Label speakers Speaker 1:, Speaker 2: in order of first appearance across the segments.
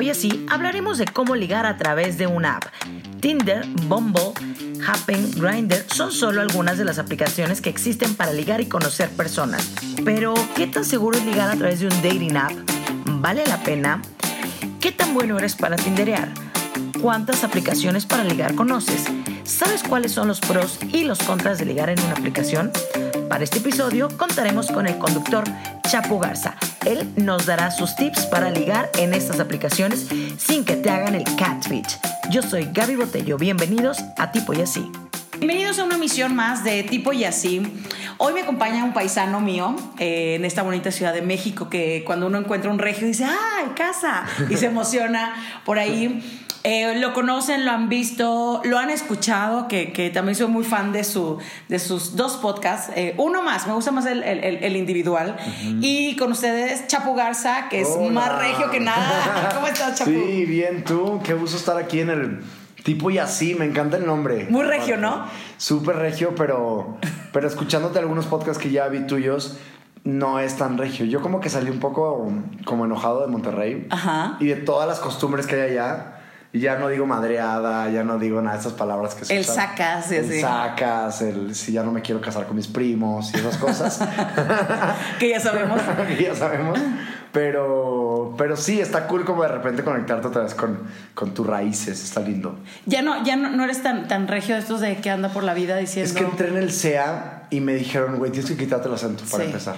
Speaker 1: y así hablaremos de cómo ligar a través de una app. Tinder, Bumble, Happen, Grindr son solo algunas de las aplicaciones que existen para ligar y conocer personas. Pero, ¿qué tan seguro es ligar a través de un dating app? ¿Vale la pena? ¿Qué tan bueno eres para tinderear? ¿Cuántas aplicaciones para ligar conoces? ¿Sabes cuáles son los pros y los contras de ligar en una aplicación? Para este episodio contaremos con el conductor Chapu Garza. Él nos dará sus tips para ligar en estas aplicaciones sin que te hagan el catfish. Yo soy Gaby Botello, bienvenidos a Tipo y Así. Bienvenidos a una misión más de Tipo y Así. Hoy me acompaña un paisano mío eh, en esta bonita ciudad de México que cuando uno encuentra un regio dice, ¡ay, casa! Y se emociona por ahí. Eh, lo conocen, lo han visto, lo han escuchado, que, también soy muy fan de, su, de sus dos podcasts. Eh, uno más, me gusta más el, el, individual. Y con ustedes, Chapu Garza, que es más regio que nada. ¿Cómo estás, Chapu?
Speaker 2: Sí, bien, tú. Qué gusto estar aquí en el tipo y así. Me encanta el nombre.
Speaker 1: Muy regio, ¿no?
Speaker 2: Súper regio, pero, pero escuchándote algunos podcasts que ya vi tuyos no es tan regio. Yo como que salí un poco como enojado de Monterrey
Speaker 1: Ajá.
Speaker 2: y de todas las costumbres que hay allá. Y ya no digo madreada, ya no digo nada de esas palabras que se
Speaker 1: El sacas,
Speaker 2: El sacas, el si ya no me quiero casar con mis primos y esas cosas.
Speaker 1: que ya sabemos.
Speaker 2: que ya sabemos. Pero, pero sí, está cool como de repente conectarte otra vez con, con tus raíces, está lindo.
Speaker 1: Ya no, ya no, eres tan, tan regio de estos de que anda por la vida diciendo...
Speaker 2: Es que entré en el SEA y me dijeron, güey, tienes que quitarte el acento para empezar.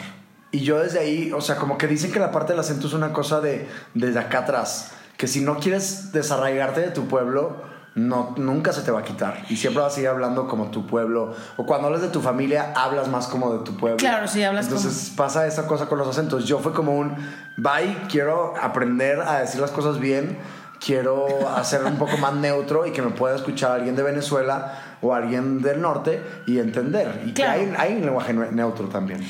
Speaker 2: Y yo desde ahí, o sea, como que dicen que la parte del acento es una cosa de desde acá atrás que si no quieres desarraigarte de tu pueblo, no, nunca se te va a quitar. Y siempre vas a seguir hablando como tu pueblo. O cuando hablas de tu familia, hablas más como de tu pueblo.
Speaker 1: Claro, sí, hablas
Speaker 2: Entonces pasa esa cosa con los acentos. Yo fue como un, bye, quiero aprender a decir las cosas bien. Quiero hacer un poco más neutro y que me pueda escuchar alguien de Venezuela o alguien del norte y entender. Y que hay, hay un lenguaje neutro también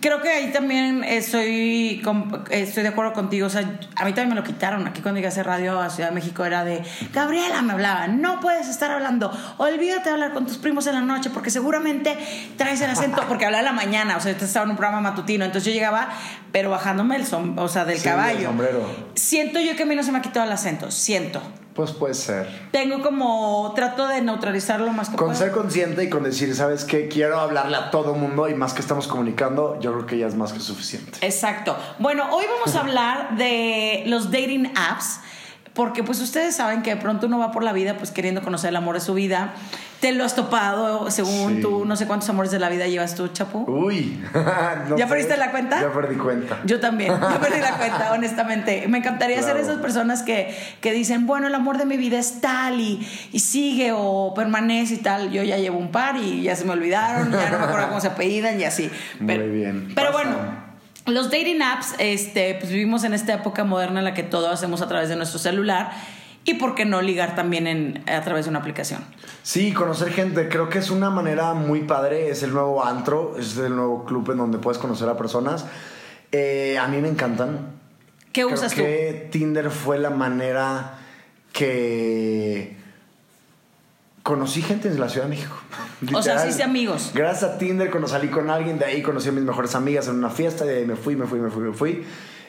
Speaker 1: creo que ahí también estoy, estoy de acuerdo contigo. O sea, a mí también me lo quitaron. Aquí cuando llegué a hacer radio a Ciudad de México era de, Gabriela me hablaba, no puedes estar hablando. Olvídate de hablar con tus primos en la noche porque seguramente traes el acento, porque hablaba en la mañana, o sea, estaba en un programa matutino. Entonces yo llegaba, pero bajándome el o sea, del caballo.
Speaker 2: sombrero.
Speaker 1: Siento yo que a mí no se me ha quitado el acento, siento.
Speaker 2: Pues puede ser.
Speaker 1: Tengo como, trato de neutralizarlo lo más que
Speaker 2: Con ser consciente y con decir, ¿sabes qué? Quiero hablarle a todo mundo y más que estamos comunicando, yo creo que ya es más que suficiente.
Speaker 1: Exacto. Bueno, hoy vamos a hablar de los dating apps porque pues ustedes saben que de pronto uno va por la vida pues queriendo conocer el amor de su vida. Te lo has topado, según tú, no sé cuántos amores de la vida llevas tú, Chapu.
Speaker 2: Uy,
Speaker 1: ¿ya perdiste la cuenta?
Speaker 2: Ya perdí cuenta.
Speaker 1: Yo también, yo perdí la cuenta, honestamente. Me encantaría ser esas personas que, que, dicen, bueno, el amor de mi vida es tal y, y, sigue o permanece y tal. Yo ya llevo un par y ya se me olvidaron, ya no me acuerdo cómo se apellidan y así.
Speaker 2: Muy bien.
Speaker 1: Pero bueno los dating apps, este, pues vivimos en esta época moderna en la que todo hacemos a través de nuestro celular. ¿Y por qué no ligar también en, a través de una aplicación?
Speaker 2: Sí, conocer gente. Creo que es una manera muy padre. Es el nuevo antro, es el nuevo club en donde puedes conocer a personas. Eh, a mí me encantan.
Speaker 1: ¿Qué usas
Speaker 2: que Tinder fue la manera que conocí gente en la Ciudad de México.
Speaker 1: o sea, hiciste amigos.
Speaker 2: Gracias a Tinder, cuando salí con alguien, de ahí conocí a mis mejores amigas en una fiesta, de ahí me fui, me fui, me fui, me fui.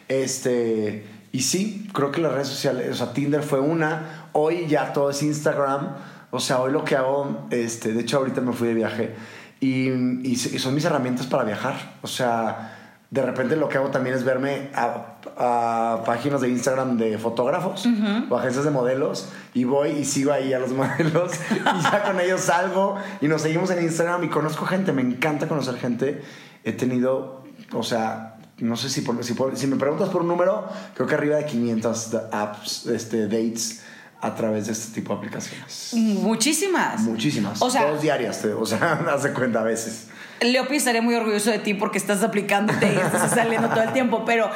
Speaker 2: Este, y sí, creo que las redes sociales, o sea, Tinder fue una, hoy ya todo es Instagram, o sea, hoy lo que hago, este, de hecho ahorita me fui de viaje. Y, y son mis herramientas para viajar, o sea, de repente lo que hago también es verme a, páginas de Instagram de fotógrafos o agencias de modelos y voy y sigo ahí a los modelos y ya con ellos salgo y nos seguimos en Instagram y conozco gente, me encanta conocer gente. He tenido, o sea, no sé si, si, si me preguntas por un número, creo que arriba de 500 apps, este, dates a través de este tipo de aplicaciones.
Speaker 1: Muchísimas.
Speaker 2: Muchísimas. O sea, Dos diarias, o sea, hace cuenta a veces.
Speaker 1: Leopi estaría muy orgulloso de ti porque estás aplicándote y estás saliendo todo el tiempo, pero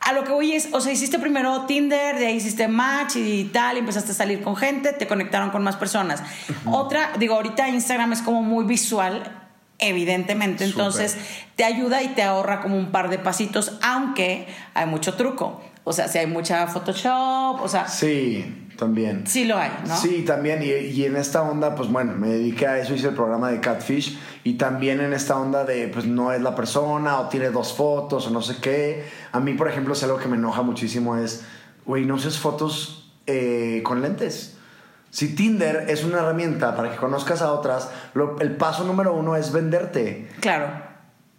Speaker 1: a lo que voy es, o sea, hiciste primero Tinder, de ahí hiciste match y tal, y empezaste a salir con gente, te conectaron con más personas. Otra, digo, ahorita Instagram es como muy visual, evidentemente, entonces te ayuda y te ahorra como un par de pasitos, aunque hay mucho truco. O sea, si hay mucha Photoshop, o sea...
Speaker 2: Sí también.
Speaker 1: Sí lo hay, ¿no?
Speaker 2: Sí, también. Y, y, en esta onda, pues bueno, me dediqué a eso, hice el programa de Catfish. Y también en esta onda de, pues no es la persona, o tiene dos fotos, o no sé qué. A mí, por ejemplo, es algo que me enoja muchísimo, es güey, no uses fotos eh, con lentes. Si Tinder es una herramienta para que conozcas a otras, lo- el paso número uno es venderte.
Speaker 3: Claro.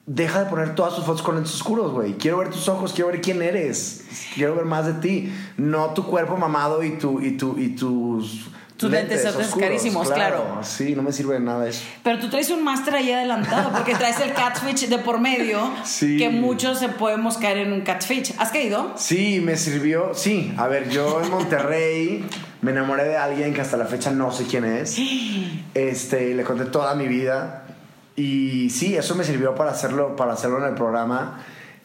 Speaker 2: Deja de poner todas tus fotos con lentes oscuros, güey. Quiero ver tus ojos, quiero ver quién eres. Quiero ver más de ti. No tu cuerpo mamado y, tu, y, tu, y tus...
Speaker 3: Tus lentes esos carísimos, claro.
Speaker 2: Sí, no me sirve de nada eso.
Speaker 3: Pero tú traes un máster ahí adelantado porque traes el catfish de por medio
Speaker 2: Sí.
Speaker 3: que muchos se podemos caer en un catfish. ¿Has caído?
Speaker 2: Sí, me sirvió. Sí, a ver, yo en Monterrey me enamoré de alguien que hasta la fecha no sé quién es. Este, le conté toda mi vida. Y sí, eso me sirvió para hacerlo, para hacerlo en el programa.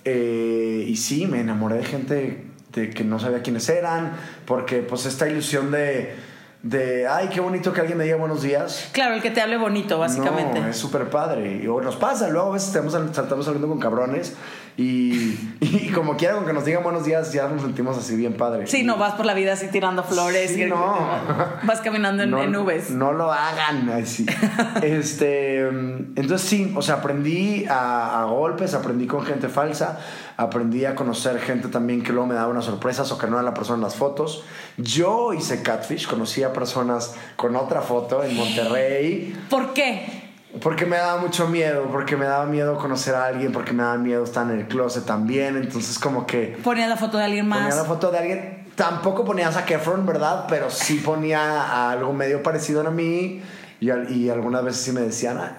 Speaker 2: Eh, y sí, me enamoré de gente de que no sabía quiénes eran. Porque, pues, esta ilusión de, de ay, qué bonito que alguien me diga buenos días.
Speaker 3: Claro, el que te hable bonito, básicamente.
Speaker 2: No, es súper padre. Y o nos pasa, luego a veces estamos, estamos saliendo con cabrones y, y como quiera, con que nos digan buenos días, ya nos sentimos así bien padre.
Speaker 3: Sí, no vas por la vida así tirando flores.
Speaker 2: Sí,
Speaker 3: y-
Speaker 2: no.
Speaker 3: Vas caminando en,
Speaker 2: no,
Speaker 3: en nubes.
Speaker 2: No lo hagan. Ay, sí. este, mm, entonces sí, o sea, aprendí a, a golpes, aprendí con gente falsa, aprendí a conocer gente también que luego me daba unas sorpresas o que no era la persona en las fotos. Yo hice catfish, conocí a personas con otra foto en Monterrey.
Speaker 3: ¿Por qué?
Speaker 2: Porque me daba mucho miedo, porque me daba miedo conocer a alguien, porque me daba miedo estar en el closet también. Entonces, como que
Speaker 3: Ponía la foto de alguien más.
Speaker 2: ponía la foto de alguien. Tampoco ponía a Zac Efron, ¿verdad? Pero sí ponía algo medio parecido a mí. Y, y algunas veces sí me decían, "Ah,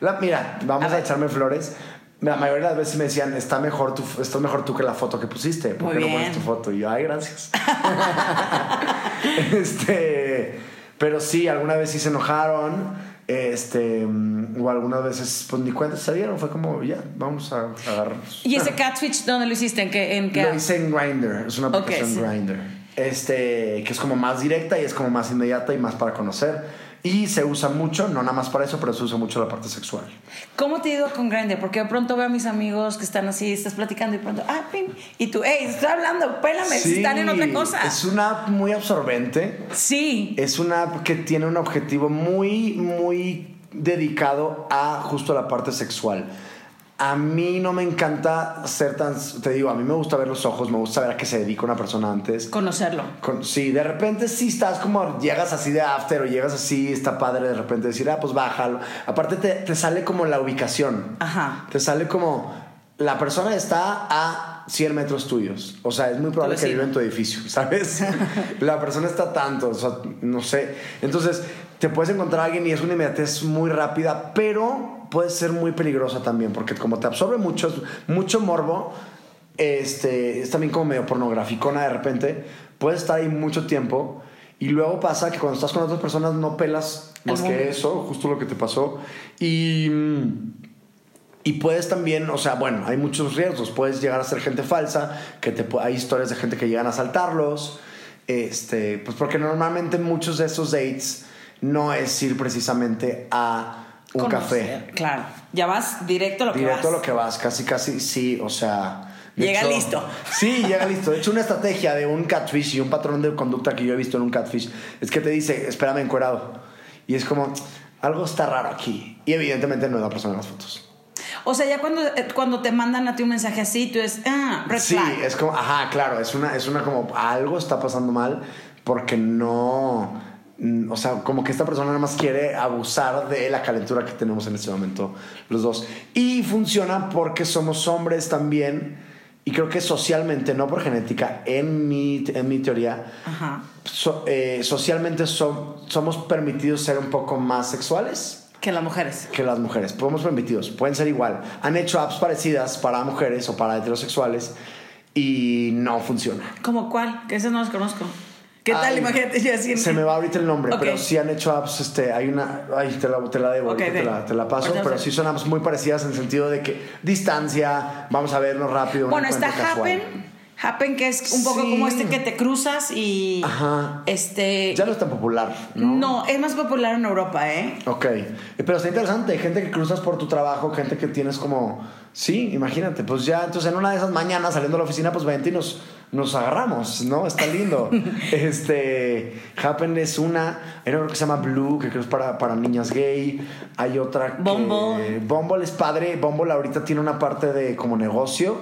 Speaker 2: la- mira, vamos
Speaker 3: A
Speaker 2: echarme flores. La mayoría de las veces me decían, está mejor tú, estás mejor tú que la foto que pusiste. ¿Por qué no pones tu foto? Y yo, ay, gracias. este, pero sí, alguna vez sí se enojaron. Este, o algunas veces, pues ni cuenta se dieron. Fue como, ya, vamos a agarrarnos.
Speaker 3: ¿Y ese catfish dónde lo hiciste? ¿En qué? En qué?
Speaker 2: Lo hice en Grindr, es una aplicación
Speaker 3: sí.
Speaker 2: Grindr. Este, que es como más directa y es como más inmediata y más para conocer. Y se usa mucho, no nada más para eso, pero se usa mucho la parte sexual.
Speaker 3: ¿Cómo te ido con Grindr? Porque de pronto veo a mis amigos que están así, estás platicando y pronto, ah, pim, y tú, hey, estoy hablando, pélame, están en otra cosa.
Speaker 2: Es una app muy absorbente.
Speaker 3: Sí.
Speaker 2: Es una app que tiene un objetivo muy, muy dedicado a justo la parte sexual. A mí no me encanta ser tan... Te digo, a mí me gusta ver los ojos, me gusta ver a qué se dedica una persona antes.
Speaker 3: Conocerlo.
Speaker 2: Con- sí, de repente sí estás como, llegas así de after o llegas así, está padre de repente decir, ah, pues bájalo. Aparte te, te sale como la ubicación.
Speaker 3: Ajá.
Speaker 2: Te sale como, la persona está a 100 metros tuyos. O sea, es muy probable
Speaker 3: Tu
Speaker 2: que viva en tu edificio, ¿sabes? la persona está tanto, o sea, no sé. Entonces, te puedes encontrar a alguien y es una inmediatez muy rápida, pero puede ser muy peligrosa también, porque como te absorbe mucho, mucho morbo, este, es también como medio pornograficona de repente, puedes estar ahí mucho tiempo y luego pasa que cuando estás con otras personas no pelas
Speaker 3: El
Speaker 2: más que eso, justo lo que te pasó. Y, y puedes también, o sea, bueno, hay muchos riesgos. Puedes llegar a ser gente falsa, que te, hay historias de gente que llegan a asaltarlos. Este, pues porque normalmente muchos de esos dates no es ir precisamente a un
Speaker 3: Conocer,
Speaker 2: café.
Speaker 3: Claro. Ya vas directo a lo que
Speaker 2: Directo a
Speaker 3: vas.
Speaker 2: lo que vas, casi, casi, sí, o sea.
Speaker 3: Llega listo.
Speaker 2: Sí, llega listo. De hecho, una estrategia de un catfish y un patrón de conducta que yo he visto en un catfish es que te dice, espérame encuerado. Y es como, algo está raro aquí. Y evidentemente no es la persona en las fotos.
Speaker 3: O sea, ya cuando, eh, cuando te mandan a ti un mensaje así, tú es, ah, red
Speaker 2: Sí,
Speaker 3: flag.
Speaker 2: es como, ajá, claro, es una, es una como, algo está pasando mal porque no, o sea, como que esta persona nada más quiere abusar de la calentura que tenemos en este momento los dos. Y funciona porque somos hombres también, y creo que socialmente, no por genética, en mi, en mi teoría,
Speaker 3: Ajá.
Speaker 2: so- eh, socialmente som- somos permitidos ser un poco más sexuales
Speaker 3: Que las mujeres.
Speaker 2: que las mujeres. Podemos permitidos, pueden ser igual. Han hecho apps parecidas para mujeres o para heterosexuales y no funciona.
Speaker 3: ¿Cómo cuál? Que esas no las conozco. ¿Qué tal?
Speaker 2: Ay,
Speaker 3: Imagínate en-
Speaker 2: Se me va ahorita el nombre, pero sí han hecho apps, este, hay una, ay, te la, te la debo,
Speaker 3: Ok,
Speaker 2: ahorita te, la, te la paso, pero sí son apps muy parecidas en el sentido de que distancia, vamos a vernos rápido.
Speaker 3: Bueno, está
Speaker 2: casual.
Speaker 3: Happen. Happen, que es un poco
Speaker 2: Sí.
Speaker 3: como este que te cruzas y.
Speaker 2: Ajá.
Speaker 3: Este.
Speaker 2: Ya no es tan popular, ¿no?
Speaker 3: no, es más popular en Europa, ¿eh?
Speaker 2: Ok, pero está interesante, hay gente que cruzas por tu trabajo, gente que tienes como, sí, imagínate, pues ya, entonces en una de esas mañanas saliendo a la oficina, pues y nos, agarramos, ¿no? Está lindo. este, Happen es una, hay una que se llama Blue, que creo es para, para niñas gay, hay otra que...
Speaker 3: Bumble.
Speaker 2: Bumble es padre, Bumble ahorita tiene una parte de como negocio,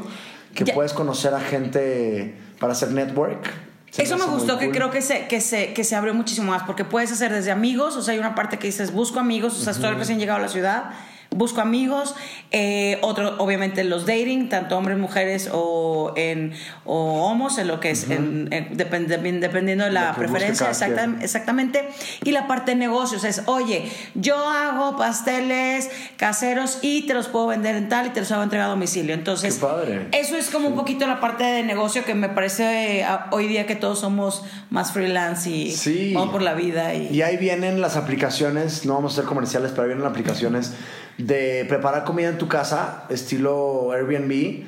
Speaker 2: que
Speaker 3: Ya.
Speaker 2: puedes conocer a gente para hacer network. Se
Speaker 1: Eso me gustó, que
Speaker 2: cool.
Speaker 1: creo que se, que, se, que se abrió muchísimo más, porque puedes hacer desde amigos, o sea, hay una parte que dices, busco amigos, o sea, estoy recién llegado a la ciudad, busco amigos, eh, otro, obviamente los dating, tanto hombres, mujeres o, en, o homos, en lo que es, en- en- depend- dependiendo de la preferencia, exacta- exactamente. Y la parte de negocios es, oye, yo hago pasteles caseros y te los puedo vender en tal y te los hago entregar a domicilio. Entonces,
Speaker 2: Qué padre.
Speaker 1: eso es como un poquito la parte de negocio que me parece eh, a- hoy día que todos somos más freelance y
Speaker 2: Sí.
Speaker 1: vamos por la vida. Y,
Speaker 2: Y ahí vienen las aplicaciones, no vamos a hacer comerciales, pero ahí vienen aplicaciones de preparar comida en tu casa, estilo Airbnb,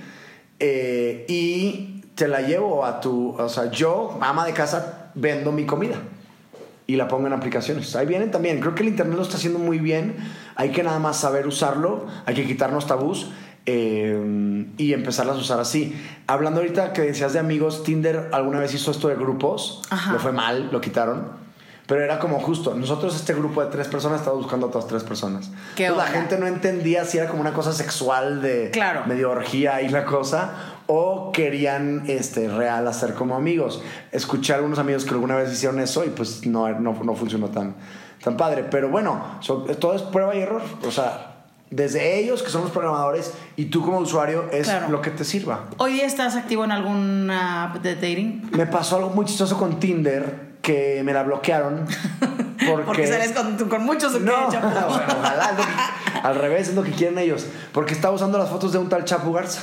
Speaker 2: eh, y te la llevo a tu, o sea, yo, ama de casa, vendo mi comida y la pongo en aplicaciones. Ahí vienen también, creo que el Internet lo está haciendo muy bien, hay que nada más saber usarlo, hay que quitarnos tabús. eh, y empezarlas a usar así. Hablando ahorita que decías de amigos, Tinder alguna vez hizo esto de grupos,
Speaker 1: Ajá.
Speaker 2: le fue mal, lo quitaron. Pero era como justo, nosotros este grupo de tres personas estaba buscando a otras tres personas.
Speaker 1: ¿Qué
Speaker 2: Entonces, la gente no entendía si era como una cosa sexual de
Speaker 1: Claro.
Speaker 2: medio orgía y la cosa, o querían este, real hacer como amigos. Escuché a algunos amigos que alguna vez hicieron eso y pues no, no, no funcionó tan, tan padre. Pero bueno, so- todo es prueba y error. O sea, desde ellos, que son los programadores, y tú como usuario, es
Speaker 1: Claro.
Speaker 2: lo que te sirva.
Speaker 1: ¿Hoy día estás activo en alguna app de dating?
Speaker 2: Me pasó algo muy chistoso con Tinder, que me la bloquearon. Porque,
Speaker 1: Porque sales con, con muchos
Speaker 2: No, bueno, ojalá. que- al revés, es lo que quieren ellos. Porque estaba usando las fotos de un tal Chapu Garza.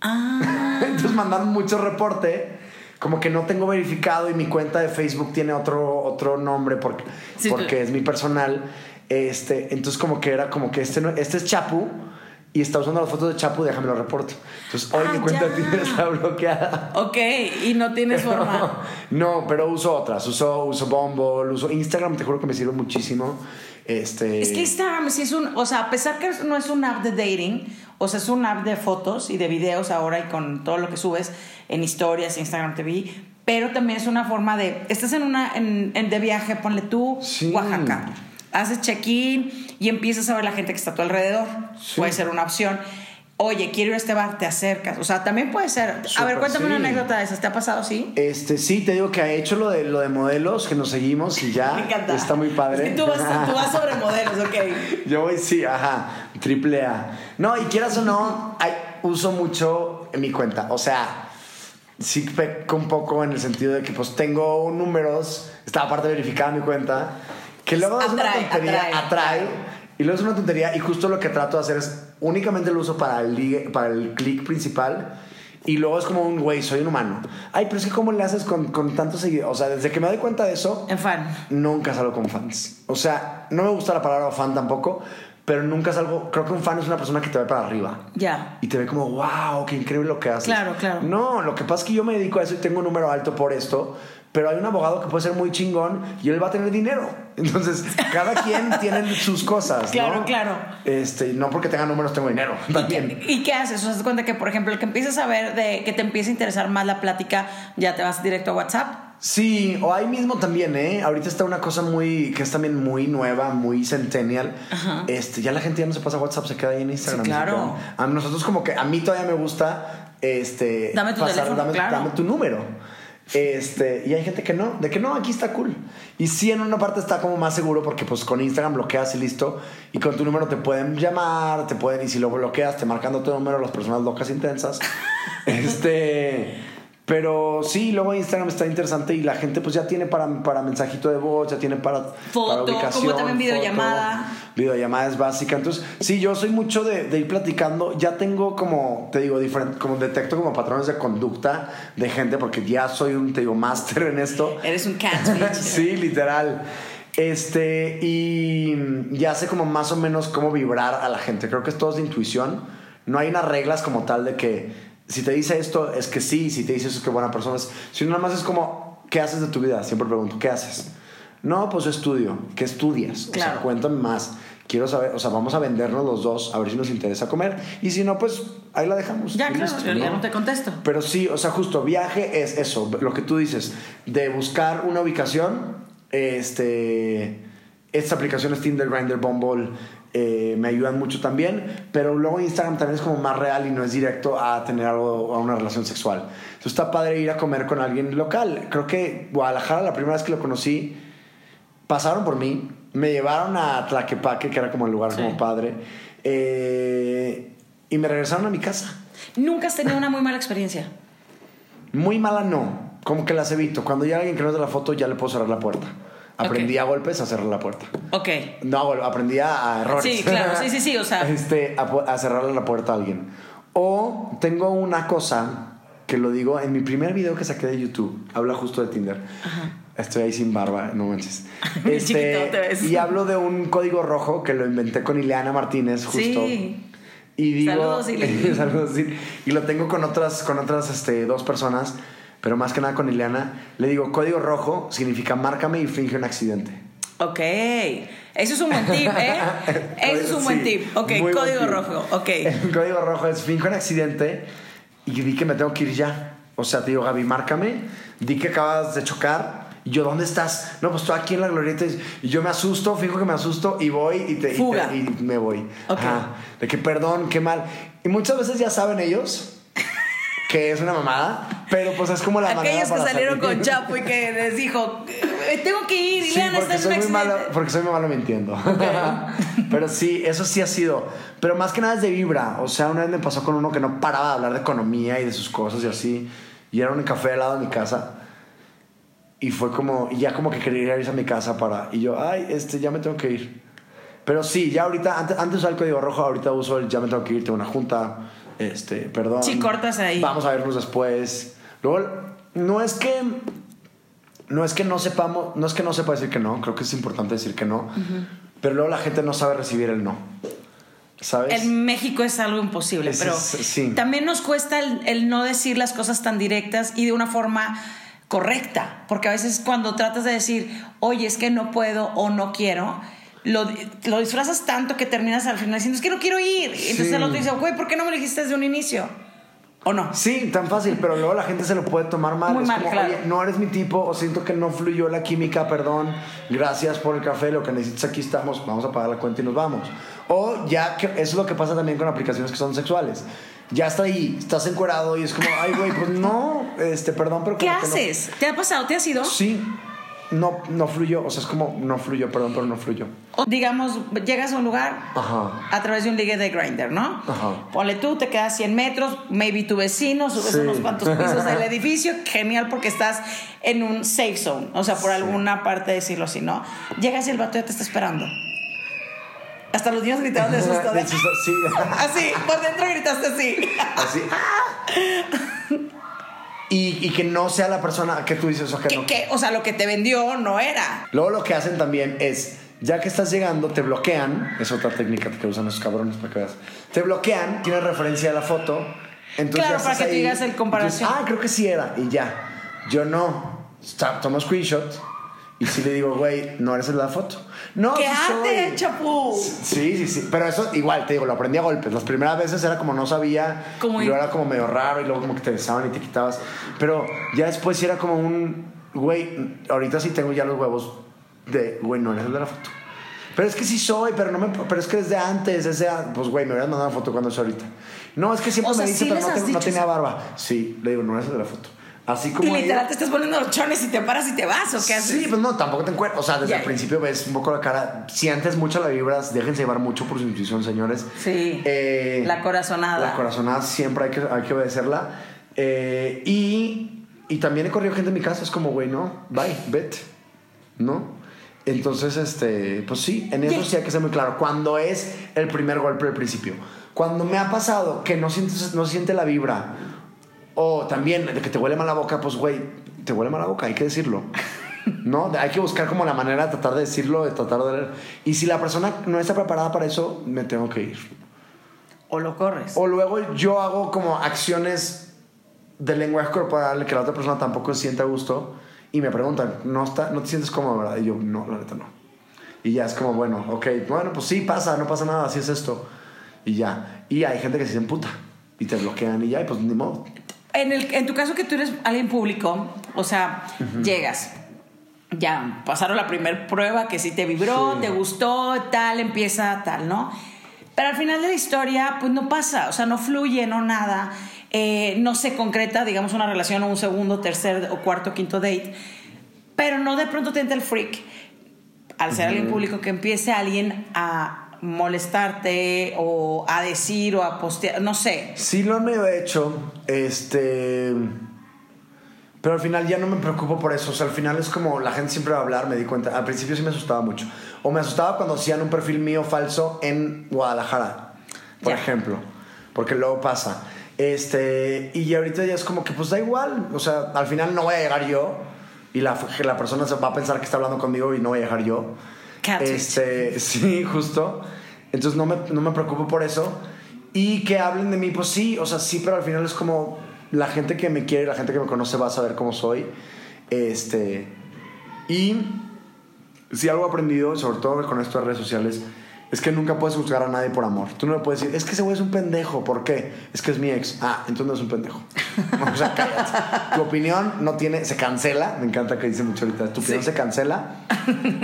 Speaker 1: Ah,
Speaker 2: Entonces mandaron mucho reporte. Como que no tengo verificado y mi cuenta de Facebook tiene otro, otro nombre porque,
Speaker 1: Sí,
Speaker 2: porque es mi personal. Este, entonces como que era como que este, este es Chapu y está usando las fotos de Chapu, déjame lo reporto. Entonces hoy
Speaker 1: Ah,
Speaker 2: mi cuenta
Speaker 1: ya.
Speaker 2: está bloqueada.
Speaker 1: ok, y no tienes forma.
Speaker 2: No, pero uso otras. Uso, uso Bumble, uso Instagram, te juro que me sirve muchísimo. Este,
Speaker 1: Es que Instagram sí es un, o sea, a pesar que no es una app de dating, o sea, es una app de fotos y de videos ahora y con todo lo que subes en historias, Instagram TV, pero también es una forma de, estás en una, en, en- de viaje, ponle tú,
Speaker 2: Sí.
Speaker 1: Oaxaca, haces check-in y empiezas a ver la gente que está a tu alrededor,
Speaker 2: Sí.
Speaker 1: puede ser una opción. Oye, quiero ir a este bar, te acercas. O sea, también puede ser. a ver, cuéntame una
Speaker 2: sí.
Speaker 1: anécdota de esas. ¿Te ha pasado así?
Speaker 2: Este, sí, te digo que ha hecho lo de, lo de modelos, que nos seguimos y ya.
Speaker 1: Me encanta.
Speaker 2: Está muy padre.
Speaker 1: Que tú vas, tú vas sobre modelos, ok.
Speaker 2: Yo voy, sí, ajá, triple A. No, y quieras o no, hay- uso mucho en mi cuenta. O sea, sí peco un poco en el sentido de que pues tengo números, está aparte verificada mi cuenta, que luego es una tontería,
Speaker 1: atrae.
Speaker 2: atrae, y luego es una tontería, y justo lo que trato de hacer es únicamente lo uso para el, para el clic principal. Y luego es como un güey, soy un humano. Ay, pero es que ¿cómo le haces con, con tantos seguidores? O sea, desde que me doy cuenta de eso,
Speaker 1: En fan.
Speaker 2: nunca salgo con fans. O sea, no me gusta la palabra fan tampoco, pero nunca salgo. Creo que un fan es una persona que te ve para arriba.
Speaker 1: Ya.
Speaker 2: Y te ve como, wow, qué increíble lo que haces.
Speaker 1: Claro, claro.
Speaker 2: No, lo que pasa es que yo me dedico a eso y tengo un número alto por esto, pero hay un abogado que puede ser muy chingón y él va a tener dinero. Entonces, cada quien tiene sus cosas. ¿no?
Speaker 1: Claro, claro.
Speaker 2: Este, no porque tenga números tengo dinero.
Speaker 1: ¿Y
Speaker 2: También.
Speaker 1: qué, y qué haces? O sea, te cuenta que, por ejemplo, el que empiezas a ver de que te empieza a interesar más la plática, ya te vas directo a WhatsApp.
Speaker 2: Sí, o ahí mismo también, ¿eh? Ahorita está una cosa muy, que es también muy nueva, muy centennial.
Speaker 1: Ajá.
Speaker 2: Este, ya la gente ya no se pasa a WhatsApp, se queda ahí en Instagram.
Speaker 1: Sí, claro.
Speaker 2: A nosotros como que, a mí todavía me gusta, este...
Speaker 1: Dame tu teléfono,
Speaker 2: dame,
Speaker 1: claro.
Speaker 2: dame tu número. Este, y hay gente que no, de que no, aquí está cool. Y sí, en una parte está como más seguro porque pues con Instagram bloqueas y listo. Y con tu número te pueden llamar, te pueden, y si lo bloqueas, te marcan tu número las personas locas intensas. este, pero sí, luego Instagram está interesante y la gente pues ya tiene para, para mensajito de voz, ya tiene para,
Speaker 1: Foto,
Speaker 2: para ubicación.
Speaker 1: como también videollamada.
Speaker 2: foto, videollamada es básica. Entonces, sí, yo soy mucho de, de ir platicando. Ya tengo como, te digo, diferente, como detecto como patrones de conducta de gente porque ya soy un, te digo, máster en esto.
Speaker 1: Eres un catfish.
Speaker 2: sí, literal. Este, y ya sé como más o menos cómo vibrar a la gente. Creo que es todo de intuición. No hay unas reglas como tal de que si te dice esto es que sí, si te dice eso es que buena persona es. Sino nada más es como, ¿qué haces de tu vida? Siempre pregunto, ¿qué haces? No, pues yo estudio. ¿Qué estudias? O
Speaker 1: Claro.
Speaker 2: sea, cuéntame más. Quiero saber, o sea, vamos a vendernos los dos a ver si nos interesa comer. Y si no, pues ahí la dejamos.
Speaker 1: Ya, claro,
Speaker 2: listo,
Speaker 1: yo ya no te contesto.
Speaker 2: pero sí, o sea, justo viaje es eso, lo que tú dices, de buscar una ubicación, este, estas aplicaciones Tinder, Grindr, Bumble, eh, me ayudan mucho también, pero luego Instagram también es como más real y no es directo a tener algo, a una relación sexual. Entonces está padre ir a comer con alguien local. Creo que Guadalajara, la primera vez que lo conocí, pasaron por mí, me llevaron a Tlaquepaque, que era como el lugar como padre, eh, y me regresaron a mi casa.
Speaker 1: ¿Nunca has tenido una muy mala experiencia?
Speaker 2: Muy mala no, como que las evito. Cuando ya alguien que no es de la foto, ya le puedo cerrar la puerta. Aprendí
Speaker 1: Ok.
Speaker 2: a golpes a cerrar la puerta.
Speaker 1: Ok.
Speaker 2: No, aprendí a, errores.
Speaker 1: Sí, claro, sí, sí, sí, o sea.
Speaker 2: Este, a, a cerrarle la puerta a alguien. O tengo una cosa que lo digo en mi primer video que saqué de YouTube. Habla justo de Tinder. Estoy ahí sin barba, no manches.
Speaker 1: Bien chiquito te ves.
Speaker 2: y hablo de un código rojo que lo inventé con Ileana Martínez, justo.
Speaker 1: Sí.
Speaker 2: Y digo,
Speaker 1: Saludos, Ili.
Speaker 2: Saludos. Y lo tengo con otras, con otras este, dos personas, pero más que nada con Ileana. Le digo, código rojo significa márcame y finge un accidente.
Speaker 1: Ok. Eso es un buen tip, ¿eh? Eso es un buen
Speaker 2: Sí,
Speaker 1: tip. Ok, código
Speaker 2: tip.
Speaker 1: rojo. Ok.
Speaker 2: El código rojo es finge un accidente y di que me tengo que ir ya. O sea, te digo, Gaby, márcame, di que acabas de chocar. Y yo, ¿dónde estás? No, pues estoy aquí en la glorieta. Y yo me asusto, fijo que me asusto y voy y, te, y, te-
Speaker 1: Fuga.
Speaker 2: y me voy.
Speaker 1: Ok.
Speaker 2: Ajá. De que perdón, qué mal. Y muchas veces ya saben ellos que es una mamada, pero pues es como la manera
Speaker 1: Aquellos que
Speaker 2: para
Speaker 1: salieron
Speaker 2: salir.
Speaker 1: con Chapo y que les dijo, "Eh, tengo que ir,
Speaker 2: Sí,
Speaker 1: Ileana está
Speaker 2: porque
Speaker 1: en
Speaker 2: soy,
Speaker 1: un
Speaker 2: muy malo,
Speaker 1: accidente".
Speaker 2: porque soy muy malo mintiendo. Pero sí, eso sí ha sido. Pero más que nada es de vibra. O sea, una vez me pasó con uno que no paraba de hablar de economía y de sus cosas y así. Y era un café al lado de mi casa. Y fue como, y ya como que quería irse a mi casa para. Y yo, ay, este, ya me tengo que ir. Pero sí, ya ahorita, antes, antes usaba el código rojo, ahorita uso el ya me tengo que ir, tengo una junta. Este, perdón.
Speaker 1: Sí, cortas ahí.
Speaker 2: Vamos a vernos después. Luego, no es que no es que no sepamos, no es que no sepa decir que no, creo que es importante decir que no, pero luego la gente no sabe recibir el no. ¿Sabes?
Speaker 1: En México es algo imposible, pero
Speaker 2: es- sí.
Speaker 1: también nos cuesta el, el no decir las cosas tan directas y de una forma correcta, porque a veces cuando tratas de decir, oye, es que no puedo o no quiero, lo, lo disfrazas tanto que terminas al final diciendo, es que no quiero ir. Y entonces
Speaker 2: Sí.
Speaker 1: el otro dice, güey, ¿por qué no me lo dijiste desde un inicio? ¿O no?
Speaker 2: Sí, tan fácil, pero luego la gente se lo puede tomar mal.
Speaker 1: Muy
Speaker 2: es
Speaker 1: mal,
Speaker 2: como,
Speaker 1: claro.
Speaker 2: oye, no eres mi tipo, o siento que no fluyó la química, perdón, gracias por el café, lo que necesitas aquí estamos, vamos a pagar la cuenta y nos vamos. O ya, que eso es lo que pasa también con aplicaciones que son sexuales. Ya está ahí, estás encuerado y es como, ay, güey, pues no, este, perdón, pero
Speaker 1: ¿Qué
Speaker 2: como que no".
Speaker 1: haces? ¿Te ha pasado? ¿Te has ido?
Speaker 2: Sí, no, no fluyó, o sea, es como, no fluyó, perdón, pero no fluyó.
Speaker 1: Digamos, llegas a un lugar
Speaker 2: Ajá.
Speaker 1: a través de un ligue de grinder, ¿no?
Speaker 2: Ajá.
Speaker 1: Ponle tú, te quedas 100 metros, maybe tu vecino, subes
Speaker 2: Sí.
Speaker 1: unos cuantos pisos del edificio, genial porque estás en un safe zone, o sea, por alguna parte decirlo así, ¿no? Llegas y el vato ya te está esperando. Hasta los niños gritaron de susto.
Speaker 2: De susto, sí.
Speaker 1: Así, por dentro gritaste así.
Speaker 2: Así. Y, y que no sea la persona que tú dices, o que
Speaker 1: Que,
Speaker 2: no.
Speaker 1: que, o sea, lo que te vendió no era.
Speaker 2: Luego lo que hacen también es, ya que estás llegando, te bloquean. Es otra técnica que usan esos cabrones para que veas. Te bloquean, tienes referencia a la foto. Entonces
Speaker 1: Claro, para que
Speaker 2: ahí,
Speaker 1: digas el comparación.
Speaker 2: entonces, ah, creo que sí era. Y ya. Yo no. Tomo screenshot. Y sí le digo, güey, no eres la foto. No,
Speaker 1: ¡Qué
Speaker 2: sí soy.
Speaker 1: arte, chapú!
Speaker 2: Sí, sí, sí. Pero eso igual, te digo, lo aprendí a golpes. Las primeras veces era como no sabía.
Speaker 1: Como
Speaker 2: y luego era como medio raro y luego como que te besaban y te quitabas. Pero ya después sí era como un. Güey, ahorita sí tengo ya los huevos de. Güey, no eres el de la foto. Pero es que sí soy, pero no me. Pero es que desde antes, desde. Pues güey, me hubieras mandado una foto cuando es ahorita. No, es que siempre
Speaker 1: O sea,
Speaker 2: me dice,
Speaker 1: sí
Speaker 2: pero no, no tenía barba. Sí, le digo, no eres el de la foto. Así
Speaker 1: Y
Speaker 2: como.
Speaker 1: literal
Speaker 2: ella-
Speaker 1: te estás poniendo los chones y te paras y te vas, ¿o qué haces?
Speaker 2: Sí, pues no, tampoco te encuentras. O sea, desde
Speaker 1: Ya.
Speaker 2: el principio ves un poco la cara. Sientes mucho la vibras, déjense llevar mucho por su intuición, señores.
Speaker 1: Sí.
Speaker 2: Eh,
Speaker 1: La corazonada.
Speaker 2: La corazonada siempre hay que, hay que obedecerla. Eh, y, y también he corrido gente en mi casa, es como, güey, no, bye, vete. ¿No? Entonces, este, pues sí, en eso
Speaker 1: Ya.
Speaker 2: sí hay que ser muy claro. Cuando es el primer golpe del principio. Cuando me ha pasado que no sientes, no siente la vibra. O también de que te huele mal la boca, pues güey, te huele mal la boca, hay que decirlo. ¿No? Hay que buscar como la manera de tratar de decirlo, de tratar de... Y si la persona no está preparada para eso, me tengo que ir.
Speaker 1: O lo corres.
Speaker 2: O luego yo hago como acciones de lenguaje corporal que la otra persona tampoco se siente a gusto y me preguntan, ¿no, está, no te sientes cómodo, verdad? Y yo, no, la neta no. Y ya es como, bueno, ok, bueno, pues sí pasa, no pasa nada, así es esto. Y ya. Y hay gente que se emputa y te bloquean y ya, y pues ni modo.
Speaker 1: En, el, en tu caso que tú eres alguien público, o sea, llegas ya pasaron la primera prueba que sí te vibró,
Speaker 2: Sí.
Speaker 1: te gustó, tal, empieza tal, ¿no? Pero al final de la historia, pues no pasa, o sea, no fluye, no nada, eh, no se concreta, digamos, una relación o un segundo, tercer o cuarto, quinto date, pero no de pronto te entra el freak, al ser alguien público, que empiece alguien a molestarte o a decir o a postear, no sé.
Speaker 2: Sí lo han medio hecho, este... Pero al final ya no me preocupo por eso. O sea, al final es como la gente siempre va a hablar, me di cuenta. Al principio sí me asustaba mucho. O me asustaba cuando hacían un perfil mío falso en Guadalajara, por ejemplo. Porque luego pasa. Este, y ahorita ya es como que pues da igual. O sea, al final no voy a llegar yo. Y la, la persona se va a pensar que está hablando conmigo y no voy a llegar yo. Este, sí, justo. Entonces no me, no me preocupo por eso. Y que hablen de mí, pues sí, o sea, sí, pero al final es como la gente que me quiere, la gente que me conoce va a saber cómo soy. Este, y si algo he aprendido, sobre todo con esto de redes sociales, es que nunca puedes juzgar a nadie por amor. Tú no le puedes decir, es que ese güey es un pendejo. ¿Por qué? Es que es mi ex. Ah, entonces no es un pendejo. o sea, cállate. Tu opinión no tiene, se cancela. Me encanta que dice mucho ahorita. Tu opinión
Speaker 1: Sí.
Speaker 2: se cancela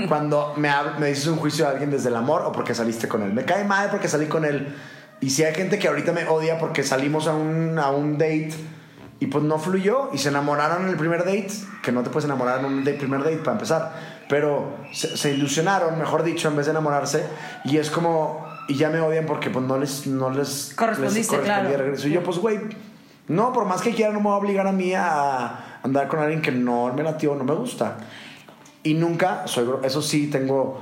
Speaker 2: cuando me, me dices un juicio de alguien desde el amor o porque saliste con él. Me cae mal porque salí con él. Y si hay gente que ahorita me odia porque salimos a un, a un date y pues no fluyó y se enamoraron en el primer date, que no te puedes enamorar en un date- primer date para empezar, pero se, se ilusionaron, mejor dicho, en vez de enamorarse y es como, y ya me odian porque pues no les, no les
Speaker 1: Correspondiste,
Speaker 2: les
Speaker 1: claro.
Speaker 2: de regreso. Y yo pues güey, no, por más que quiera no me va a obligar a mí a andar con alguien que no me latió, no me gusta. Y nunca soy eso sí tengo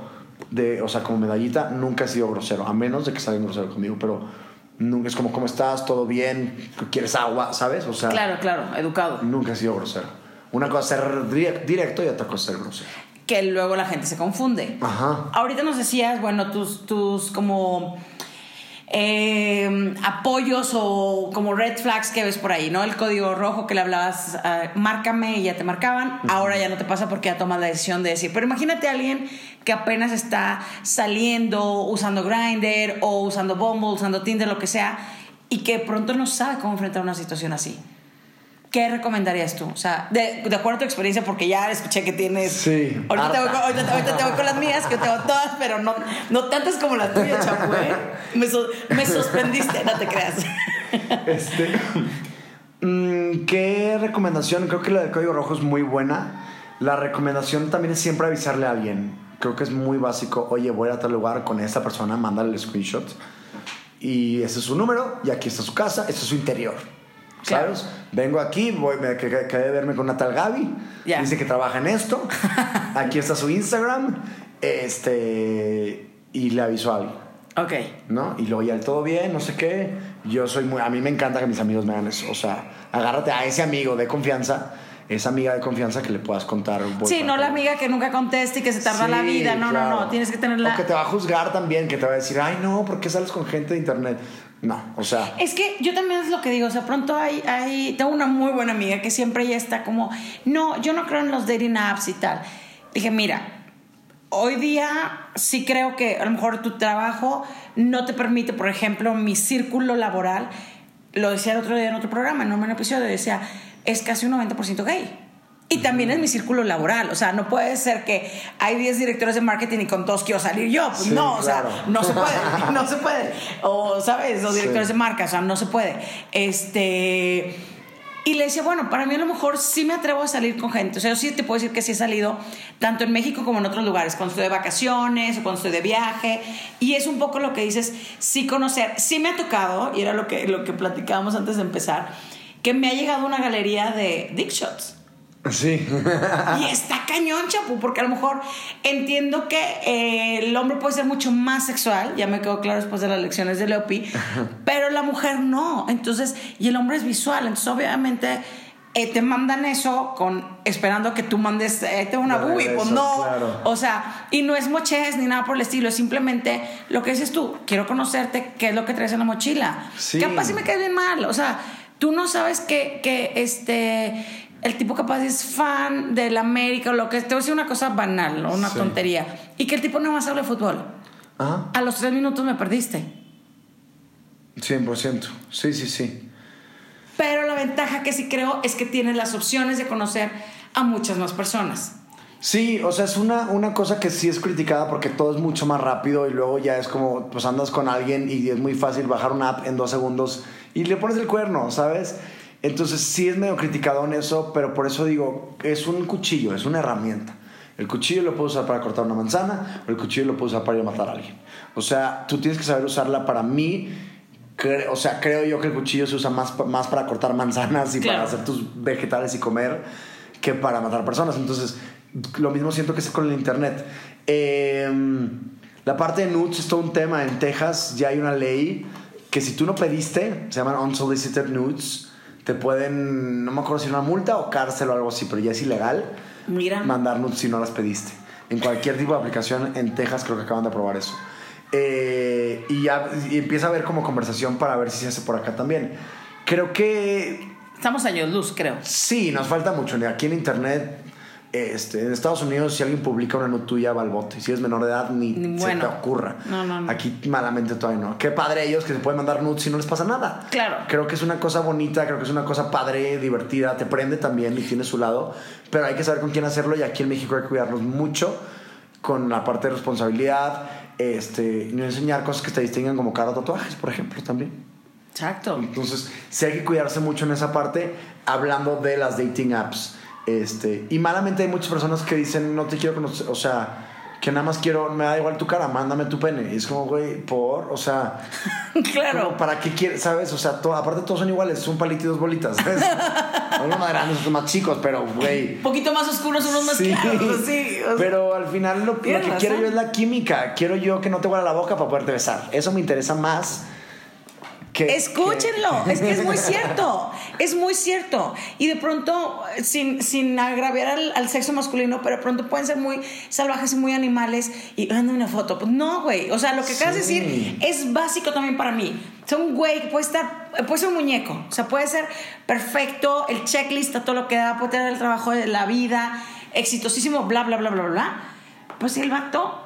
Speaker 2: de, o sea, como medallita, nunca he sido grosero, a menos de que salgan grosero conmigo, pero nunca es como, ¿cómo estás? ¿Todo bien? ¿Quieres agua? ¿Sabes? O sea,
Speaker 1: Claro, claro, educado.
Speaker 2: nunca he sido grosero. Una cosa es ser direc- directo y otra cosa es ser grosero.
Speaker 1: Que luego la gente se confunde.
Speaker 2: Ajá.
Speaker 1: Ahorita nos decías, bueno, tus, tus como eh, apoyos o como red flags que ves por ahí, ¿no? El código rojo que le hablabas, ah, márcame y ya te marcaban. Ahora ya no te pasa porque ya tomas la decisión de decir. Pero imagínate a alguien que apenas está saliendo, usando Grindr o usando Bumble, usando Tinder, lo que sea, y que pronto no sabe cómo enfrentar una situación así. ¿Qué recomendarías tú? O sea, de, de acuerdo a tu experiencia, porque ya escuché que tienes.
Speaker 2: Sí,
Speaker 1: Ahorita te, voy, con- ahorita, ahorita te voy con las mías, que tengo todas, pero no, no tantas como las tuyas, chapu, ¿eh? Me, so- me suspendiste, no te creas.
Speaker 2: Este, mm, ¿Qué recomendación? Creo que la del código rojo es muy buena. La recomendación también es siempre avisarle a alguien. Creo que es muy básico. Oye, voy a tal lugar con esta persona, mándale el screenshot. Y ese es su número, y aquí está su casa, este es su interior.
Speaker 1: Claro.
Speaker 2: ¿Sabes? Vengo aquí, voy, me acabé de verme con una tal Gaby. Dice que trabaja en esto. aquí está su Instagram. Este. Y le aviso a alguien.
Speaker 1: Ok.
Speaker 2: ¿no? Y luego ya el todo bien, no sé qué. Yo soy muy. A mí me encanta que mis amigos me hagan eso. O sea, agárrate a ese amigo de confianza, esa amiga de confianza que le puedas contar. voy
Speaker 1: Sí, no la amiga que nunca contesta y que se tarda la vida. No, no,
Speaker 2: claro.
Speaker 1: no. Tienes que tenerla.
Speaker 2: O que te va a juzgar también, que te va a decir, ay, no, ¿por qué sales con gente de internet? No, o sea.
Speaker 1: Es que yo también es lo que digo, o sea, pronto hay, hay, tengo una muy buena amiga que siempre ya está como, no, yo no creo en los dating apps y tal. Dije, mira, hoy día sí creo que a lo mejor tu trabajo no te permite, por ejemplo, mi círculo laboral, lo decía el otro día en otro programa, en un episodio, decía, es casi un 90% gay. Y también es mi círculo laboral. O sea, no puede ser que hay 10 directores de marketing y con todos quiero salir yo. Pues
Speaker 2: Sí,
Speaker 1: no, o sea, no se puede, no se puede. O, ¿sabes? O directores
Speaker 2: Sí.
Speaker 1: de marca, o sea, no se puede. Este. Y le decía, bueno, para mí a lo mejor sí me atrevo a salir con gente. O sea, yo sí te puedo decir que sí he salido tanto en México como en otros lugares, cuando estoy de vacaciones o cuando estoy de viaje. Y es un poco lo que dices, sí conocer. Sí me ha tocado, y era lo que, lo que platicábamos antes de empezar, que me ha llegado una galería de dick shots.
Speaker 2: Sí.
Speaker 1: Y está cañón, chapu, porque a lo mejor entiendo que eh, el hombre puede ser mucho más sexual, ya me quedó claro después de las lecciones de Leopi, pero la mujer no. Entonces, y el hombre es visual, entonces obviamente eh, te mandan eso con esperando que tú mandes eh, una
Speaker 2: De
Speaker 1: boobie, pues no.
Speaker 2: claro.
Speaker 1: O sea, y no es moches ni nada por el estilo, es simplemente lo que dices tú, quiero conocerte, qué es lo que traes en la mochila.
Speaker 2: Sí.
Speaker 1: Capaz si me caes bien mal, o sea, tú no sabes que, que este el tipo capaz es fan del América o lo que te voy a decir una cosa banal, ¿no? una
Speaker 2: Sí.
Speaker 1: tontería, y que el tipo no más habla de fútbol.
Speaker 2: Ajá.
Speaker 1: A los tres minutos me perdiste.
Speaker 2: 100%. Sí, sí, sí.
Speaker 1: Pero la ventaja que sí creo es que tienes las opciones de conocer a muchas más personas.
Speaker 2: Sí, o sea, es una, una cosa que sí es criticada porque todo es mucho más rápido y luego ya es como, pues andas con alguien y es muy fácil bajar una app en dos segundos y le pones el cuerno, ¿sabes? Entonces sí es medio criticado en eso, pero por eso digo, es un cuchillo, es una herramienta. El cuchillo lo puedo usar para cortar una manzana, o el cuchillo lo puedo usar para ir a matar a alguien. O sea, tú tienes que saber usarla para mí. o sea, creo yo que el cuchillo se usa más, más para cortar manzanas y
Speaker 1: Claro.
Speaker 2: para hacer tus vegetales y comer que para matar personas. Entonces, lo mismo siento que es con el internet. Eh, la parte de nudes es todo un tema. En Texas ya hay una ley que si tú no pediste, se llaman unsolicited nudes, te pueden, no me acuerdo si una multa o cárcel o algo así, pero ya es ilegal
Speaker 1: Mira.
Speaker 2: mandar nudes si no las pediste. En cualquier tipo de aplicación en Texas creo que acaban de aprobar eso. Eh, y, ya, y empieza a haber como conversación para ver si se hace por acá también. Creo que
Speaker 1: Estamos años luz, creo.
Speaker 2: Sí, nos falta mucho. Aquí en internet, este, en Estados Unidos, si alguien publica una nota tuya, va al bote. Si eres menor de edad, ni
Speaker 1: Ni
Speaker 2: se
Speaker 1: bueno.
Speaker 2: te ocurra.
Speaker 1: No, no, no.
Speaker 2: Aquí malamente todavía no. Qué padre ellos que se pueden mandar nudes y no les pasa nada.
Speaker 1: Claro.
Speaker 2: Creo que es una cosa bonita, creo que es una cosa padre, divertida, te prende también y tiene su lado. Pero hay que saber con quién hacerlo y aquí en México hay que cuidarnos mucho con la parte de responsabilidad. Este, no enseñar cosas que te distingan como cara tatuajes, por ejemplo, también.
Speaker 1: Exacto.
Speaker 2: Entonces, sí hay que cuidarse mucho en esa parte, hablando de las dating apps. Este, y malamente hay muchas personas que dicen, no te quiero conocer, o sea, que nada más quiero, me da igual tu cara, mándame tu pene. Y es como, güey, por, o sea,
Speaker 1: claro.
Speaker 2: ¿para qué quieres? ¿Sabes? O sea, to- aparte todos son iguales, es un palito y dos bolitas, ¿sabes? Unos más grandes, otros más chicos, pero, güey.
Speaker 1: Un poquito más oscuros, unos más claros. Sí. o sea,
Speaker 2: Pero al final lo, lo que quiero yo es la química. Quiero yo que no te huela la boca para poderte besar. Eso me interesa más
Speaker 1: Escúchenlo, es que es muy cierto, es muy cierto. Y de pronto, sin, sin agraviar al, al sexo masculino, pero de pronto pueden ser muy salvajes y muy animales y mándame una foto. Pues no, güey. O sea, lo que acabas de
Speaker 2: Sí.
Speaker 1: decir es básico también para mí. O sea, un güey puede estar, puede ser un muñeco. O sea, puede ser perfecto, el checklist, todo lo que da, puede tener el trabajo de la vida, exitosísimo, bla, bla, bla, bla, bla. Pues si el vato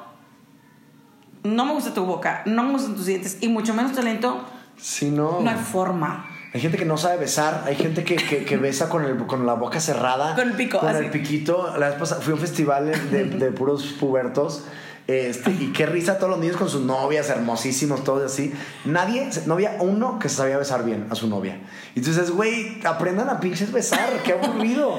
Speaker 1: no me gusta tu boca, no me gustan tus dientes y mucho menos talento,
Speaker 2: Si no.
Speaker 1: no hay forma.
Speaker 2: Hay gente que no sabe besar, hay gente que, que, que besa con, el, con la boca cerrada.
Speaker 1: Con el pico,
Speaker 2: Con
Speaker 1: así.
Speaker 2: el piquito. La vez pasada fui a un festival de, de puros pubertos. Este, y qué risa todos los niños con sus novias, hermosísimos, todos así. Nadie, no había uno que sabía besar bien a su novia. Y tú dices, güey, aprendan a pinches besar, qué aburrido.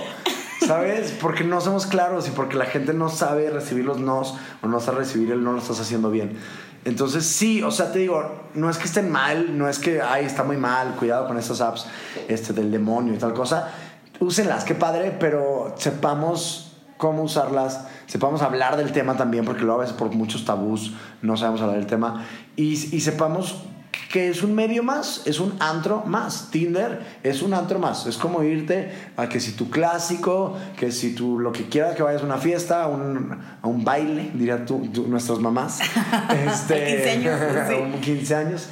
Speaker 2: ¿Sabes? Porque no somos claros y porque la gente no sabe recibir los nos o no sabe recibir el no lo estás haciendo bien. Entonces, sí, o sea, te digo, no es que estén mal, no es que, ay, está muy mal, cuidado con estas apps este, del demonio y tal cosa. Úsenlas, qué padre, pero sepamos cómo usarlas, sepamos hablar del tema también, porque luego a veces por muchos tabús no sabemos hablar del tema, y, y sepamos que es un medio más, es un antro más. Tinder es un antro más. Es como irte a que si tu clásico, que si tú lo que quieras que vayas a una fiesta, a un, a un baile, dirían tú, tú- nuestras mamás. este,
Speaker 1: 15 años, sí.
Speaker 2: un 15 años.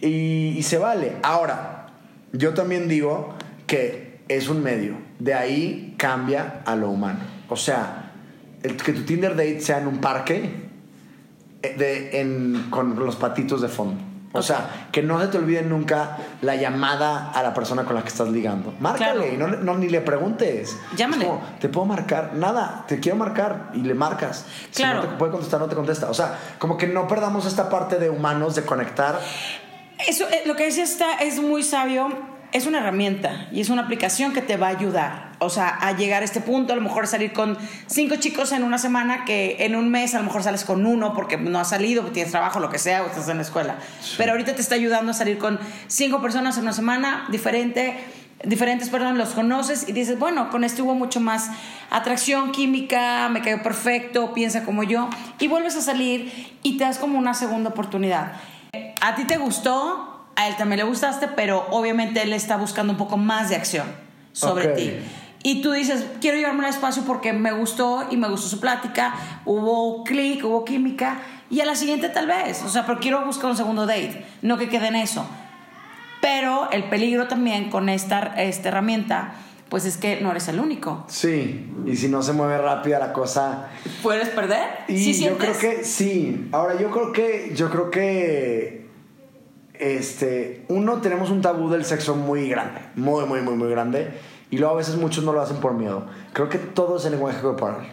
Speaker 2: Y, y se vale. Ahora, yo también digo que es un medio. De ahí cambia a lo humano. O sea, el, que tu Tinder date sea en un parque eh, de, en- con los patitos de fondo. O sea, que no se te olvide nunca la llamada a la persona con la que estás ligando. Márcale
Speaker 1: Claro.
Speaker 2: y no, ni le preguntes.
Speaker 1: Llámale.
Speaker 2: Como, te puedo marcar. Nada, te quiero marcar y le marcas.
Speaker 1: Claro.
Speaker 2: Si no te puede contestar, no te contesta. O sea, como que no perdamos esta parte de humanos de conectar.
Speaker 1: Eso, eh, lo que decía está es muy sabio. Es una herramienta y es una aplicación que te va a ayudar. O sea, a llegar a este punto, a lo mejor salir con cinco chicos en una semana, que en un mes a lo mejor sales con uno porque no has salido, tienes trabajo, lo que sea, o estás en la escuela. Pero ahorita te está ayudando a salir con cinco personas en una semana, diferente, diferentes, perdón, los conoces y dices, bueno, con este hubo mucho más atracción química, me quedó perfecto, piensa como yo, y vuelves a salir y te das como una segunda oportunidad. A ti te gustó, a él también le gustaste, pero obviamente él está buscando un poco más de acción sobre
Speaker 2: Ok.
Speaker 1: ti. Y tú dices, quiero llevarme al espacio porque me gustó y me gustó su plática, hubo clic, hubo química, y a la siguiente tal vez, o sea, pero quiero buscar un segundo date, no que quede en eso. Pero el peligro también con esta, esta herramienta, pues es que no eres el único.
Speaker 2: Sí, y si no se mueve rápida la cosa.
Speaker 1: ¿Puedes perder?
Speaker 2: Y
Speaker 1: ¿Sí
Speaker 2: yo
Speaker 1: sientes?
Speaker 2: creo que sí. Ahora, yo creo que. Yo creo que. Este. Uno, tenemos un tabú del sexo muy grande. Muy, muy, muy, muy grande. Y luego a veces muchos no lo hacen por miedo. Creo que todo es el lenguaje corporal.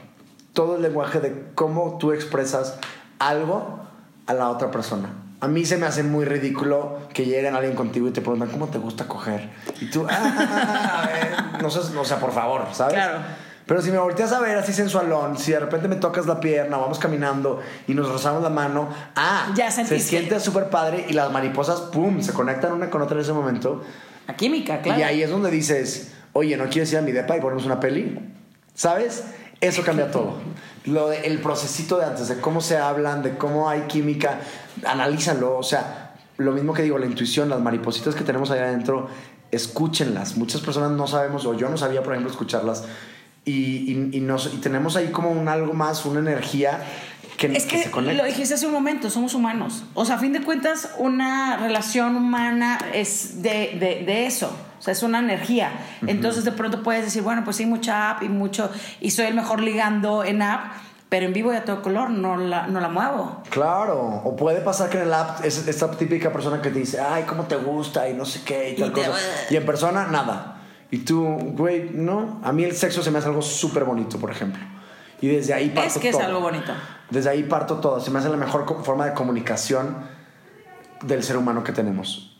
Speaker 2: todo el lenguaje de cómo tú expresas algo a la otra persona. A mí se me hace muy ridículo que lleguen alguien contigo y te preguntan cómo te gusta coger. Y tú, ah, a ver, no sé, o sea, por favor, ¿sabes?
Speaker 1: Claro.
Speaker 2: Pero si me volteas a ver así sensualón, si de repente me tocas la pierna, vamos caminando y nos rozamos la mano, ah,
Speaker 1: Ya
Speaker 2: se siente súper padre y las mariposas, pum, se conectan una con otra en ese momento.
Speaker 1: La química, claro.
Speaker 2: Y ahí es donde dices, oye, ¿no quieres ir a mi depa y ponemos una peli? ¿Sabes? Eso cambia todo. Lo de- el procesito de antes, de cómo se hablan, de cómo hay química, analízalo. O sea, lo mismo que digo, la intuición, las maripositas que tenemos allá adentro, escúchenlas. Muchas personas no sabemos, o yo no sabía, por ejemplo, escucharlas. Y, y, y nos- y tenemos ahí como un algo más, una energía que,
Speaker 1: Es que
Speaker 2: se conecta.
Speaker 1: lo dijiste hace un momento, somos humanos. O sea, a fin de cuentas, una relación humana es de, de, de eso. O sea, es una energía. Entonces, de pronto puedes decir, bueno, pues sí, mucha app y mucho, y soy el mejor ligando en app, pero en vivo y a todo color no la, no la muevo.
Speaker 2: Claro, o puede pasar que en el app es esta típica persona que te dice, ay, cómo te gusta y no sé qué y tal
Speaker 1: Y te-
Speaker 2: cosa. Y en persona, nada. Y tú, güey, no. A mí el sexo se me hace algo súper bonito, por ejemplo. Y desde ahí parto
Speaker 1: Es que es
Speaker 2: todo.
Speaker 1: algo bonito.
Speaker 2: Desde ahí parto todo. Se me hace la mejor forma de comunicación del ser humano que tenemos.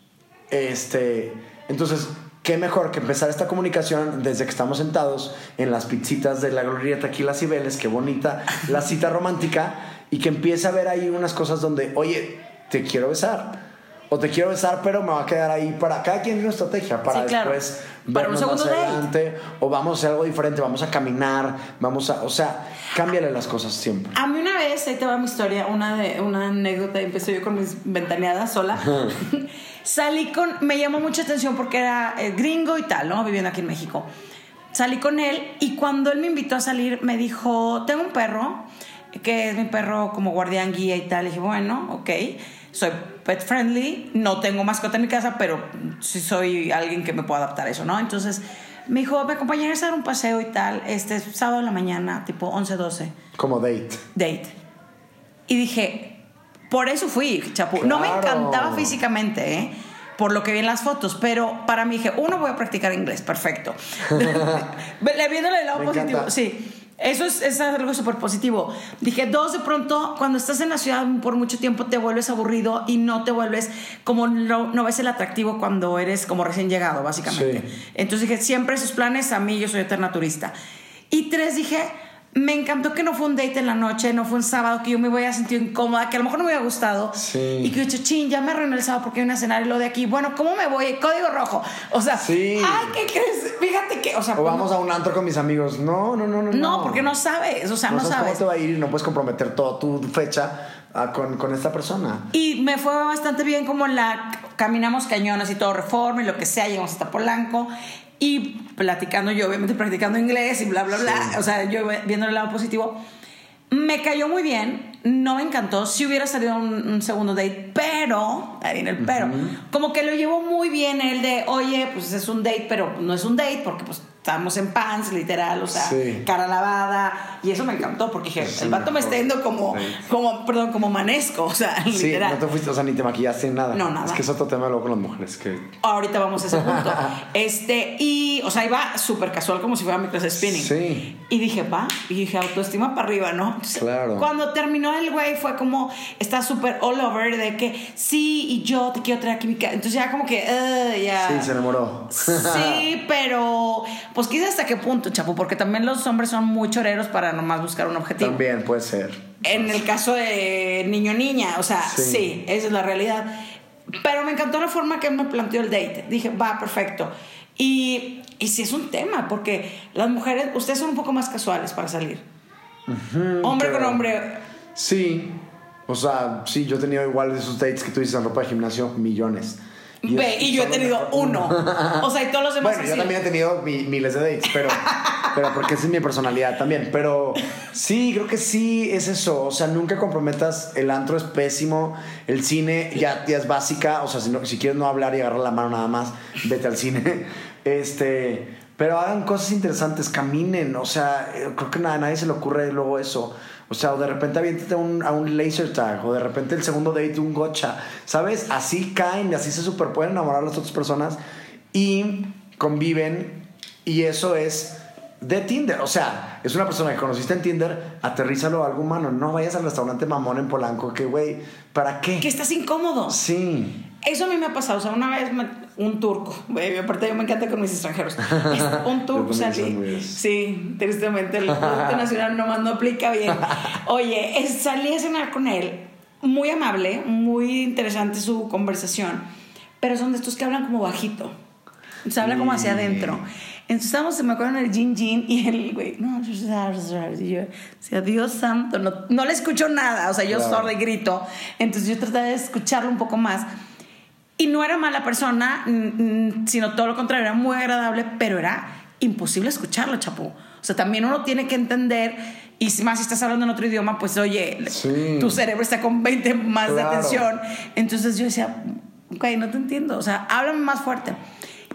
Speaker 2: Este, entonces, qué mejor que empezar esta comunicación desde que estamos sentados en las pizzitas de la glorieta aquí las Cibeles, qué bonita la cita romántica, y que empiece a ver ahí unas cosas donde, oye, te quiero besar. O te quiero besar, pero me va a quedar ahí para cada quien tiene una estrategia para
Speaker 1: Sí, claro.
Speaker 2: después
Speaker 1: Para un segundo
Speaker 2: más
Speaker 1: date.
Speaker 2: adelante o vamos a hacer algo diferente, vamos a caminar, vamos a, o sea, cámbiale las cosas siempre.
Speaker 1: A mí una vez, ahí te va mi historia, una, de, una anécdota, empecé yo con mis ventaneadas sola. Salí con, me llamó mucha atención porque era eh, gringo y tal, ¿no? Viviendo aquí en México. Salí con él y cuando él me invitó a salir me dijo, tengo un perro, que es mi perro como guardián guía y tal. Y dije, bueno, ok, soy pet friendly, no tengo mascota en mi casa, pero sí soy alguien que me puedo adaptar a eso, ¿no? Entonces me dijo, me acompañarás a dar un paseo y tal, este sábado en la mañana, tipo 11, 12
Speaker 2: Como date.
Speaker 1: date. Y dije, por eso fui, Chapu. No me
Speaker 2: Claro.
Speaker 1: encantaba físicamente, ¿eh? Por lo que vi en las fotos, pero para mí dije, uno, voy a practicar inglés, perfecto. Le viéndole el lado
Speaker 2: Me
Speaker 1: positivo,
Speaker 2: encanta.
Speaker 1: sí. Eso es, es algo súper positivo. Dije, dos, de pronto, cuando estás en la ciudad por mucho tiempo te vuelves aburrido y no te vuelves como no, no ves el atractivo cuando eres como recién llegado, básicamente.
Speaker 2: Sí.
Speaker 1: Entonces dije, siempre esos planes, a mí yo soy eterna turista. Y tres, dije, me encantó que no fue un date en la noche, no fue un sábado, que yo me voy a sentir incómoda, que a lo mejor no me hubiera gustado.
Speaker 2: Sí.
Speaker 1: Y que yo he dicho, chin, ya me arruiné el sábado porque hay una cenar y lo de aquí. Bueno, ¿cómo me voy? Código rojo. O sea,
Speaker 2: Sí.
Speaker 1: ay, ¿qué crees? Fíjate que, o sea,
Speaker 2: O
Speaker 1: pues,
Speaker 2: vamos a un antro con mis amigos. No, no, no, no.
Speaker 1: no, porque no sabes, o sea, no,
Speaker 2: sabes
Speaker 1: sabes.
Speaker 2: cómo te va a ir y no puedes comprometer toda tu fecha ah, con, con esta persona.
Speaker 1: Y me fue bastante bien como la caminamos cañones y todo reforma y lo que sea, llegamos hasta Polanco y platicando yo, obviamente practicando inglés y bla, bla, bla, o sea, yo viendo el lado positivo. Me cayó muy bien, no me encantó, si hubiera salido un, un segundo date, pero, ahí viene el pero, como que lo llevó muy bien el de, oye, pues es un date, pero no es un date porque pues estamos en pants, literal, o sea,
Speaker 2: Sí.
Speaker 1: cara lavada, y eso me encantó porque dije, el vato me está yendo como, como, perdón, como manesco, o sea,
Speaker 2: Sí,
Speaker 1: literal.
Speaker 2: no te fuiste, o sea, ni te maquillaste ni nada.
Speaker 1: No, nada.
Speaker 2: Es que es otro tema luego con las mujeres. Que...
Speaker 1: Ahorita vamos a ese punto. Este, y, o sea, iba súper casual como si fuera mi clase de spinning.
Speaker 2: Sí.
Speaker 1: Y dije, va, y dije, autoestima para arriba, ¿no? Entonces,
Speaker 2: Claro.
Speaker 1: Cuando terminó el güey fue como, está súper all over de que sí, y yo te quiero traer aquí mi ca-". Entonces ya como que, "Ugh", ya.
Speaker 2: Sí, se enamoró.
Speaker 1: Sí, pero pues quizás hasta qué punto, chapo, porque también los hombres son muy choreros para nomás buscar un objetivo.
Speaker 2: También puede ser.
Speaker 1: En el caso de niño niña, o sea,
Speaker 2: Sí.
Speaker 1: sí. esa es la realidad. Pero me encantó la forma que me planteó el date. Dije, va, perfecto. Y, y sí es un tema, porque las mujeres, ustedes son un poco más casuales para salir. hombre
Speaker 2: pero-
Speaker 1: con hombre.
Speaker 2: Sí. O sea, sí, yo he tenido igual de esos dates que tú dices en ropa de gimnasio, millones.
Speaker 1: Ve, y yo he tenido uno. O sea, y todos los demás
Speaker 2: Bueno, yo también he tenido mi- miles de dates, pero, pero porque esa es mi personalidad también. Pero sí, creo que sí es eso. O sea, nunca comprometas. El antro es pésimo. El cine ya, ya es básica. O sea, si, no- si quieres no hablar y agarrar la mano nada más, vete al cine. Este, pero hagan cosas interesantes, caminen. O sea, eh, creo que a nadie se le ocurre luego eso. O sea, o de repente aviéntate a un, a un laser tag, o de repente el segundo date un gotcha. ¿Sabes? Así caen, así se super pueden enamorar a las otras personas y conviven. Y eso es de Tinder. O sea, es una persona que conociste en Tinder, aterrízalo a algo humano. No vayas al restaurante mamón en Polanco, que güey, ¿para qué?
Speaker 1: Que estás incómodo.
Speaker 2: Sí.
Speaker 1: Eso a mí me ha pasado. O sea, una vez me- un turco, güey, aparte yo me encanta con mis extranjeros. Es un turco
Speaker 2: muy de eso.
Speaker 1: Sí, tristemente el Producto Nacional nomás no aplica bien. Oye, salí a cenar con él, muy amable, muy interesante su conversación, pero son de estos que hablan como bajito. Se habla como hacia adentro. Entonces estábamos, se me acuerdo en el Jin Jin y el güey, no, y yo decía, Dios santo, no, no le escucho nada, o sea, yo
Speaker 2: Claro.
Speaker 1: sordo y grito. Entonces yo trataba de escucharlo un poco más. Y no era mala persona, sino todo lo contrario, era muy agradable, pero era imposible escucharlo, chapu. O sea, también uno tiene que entender, y más si estás hablando en otro idioma, pues oye,
Speaker 2: Sí.
Speaker 1: tu cerebro está con 20 más de
Speaker 2: Claro.
Speaker 1: atención. Entonces yo decía, ok, no te entiendo, o sea, háblame más fuerte.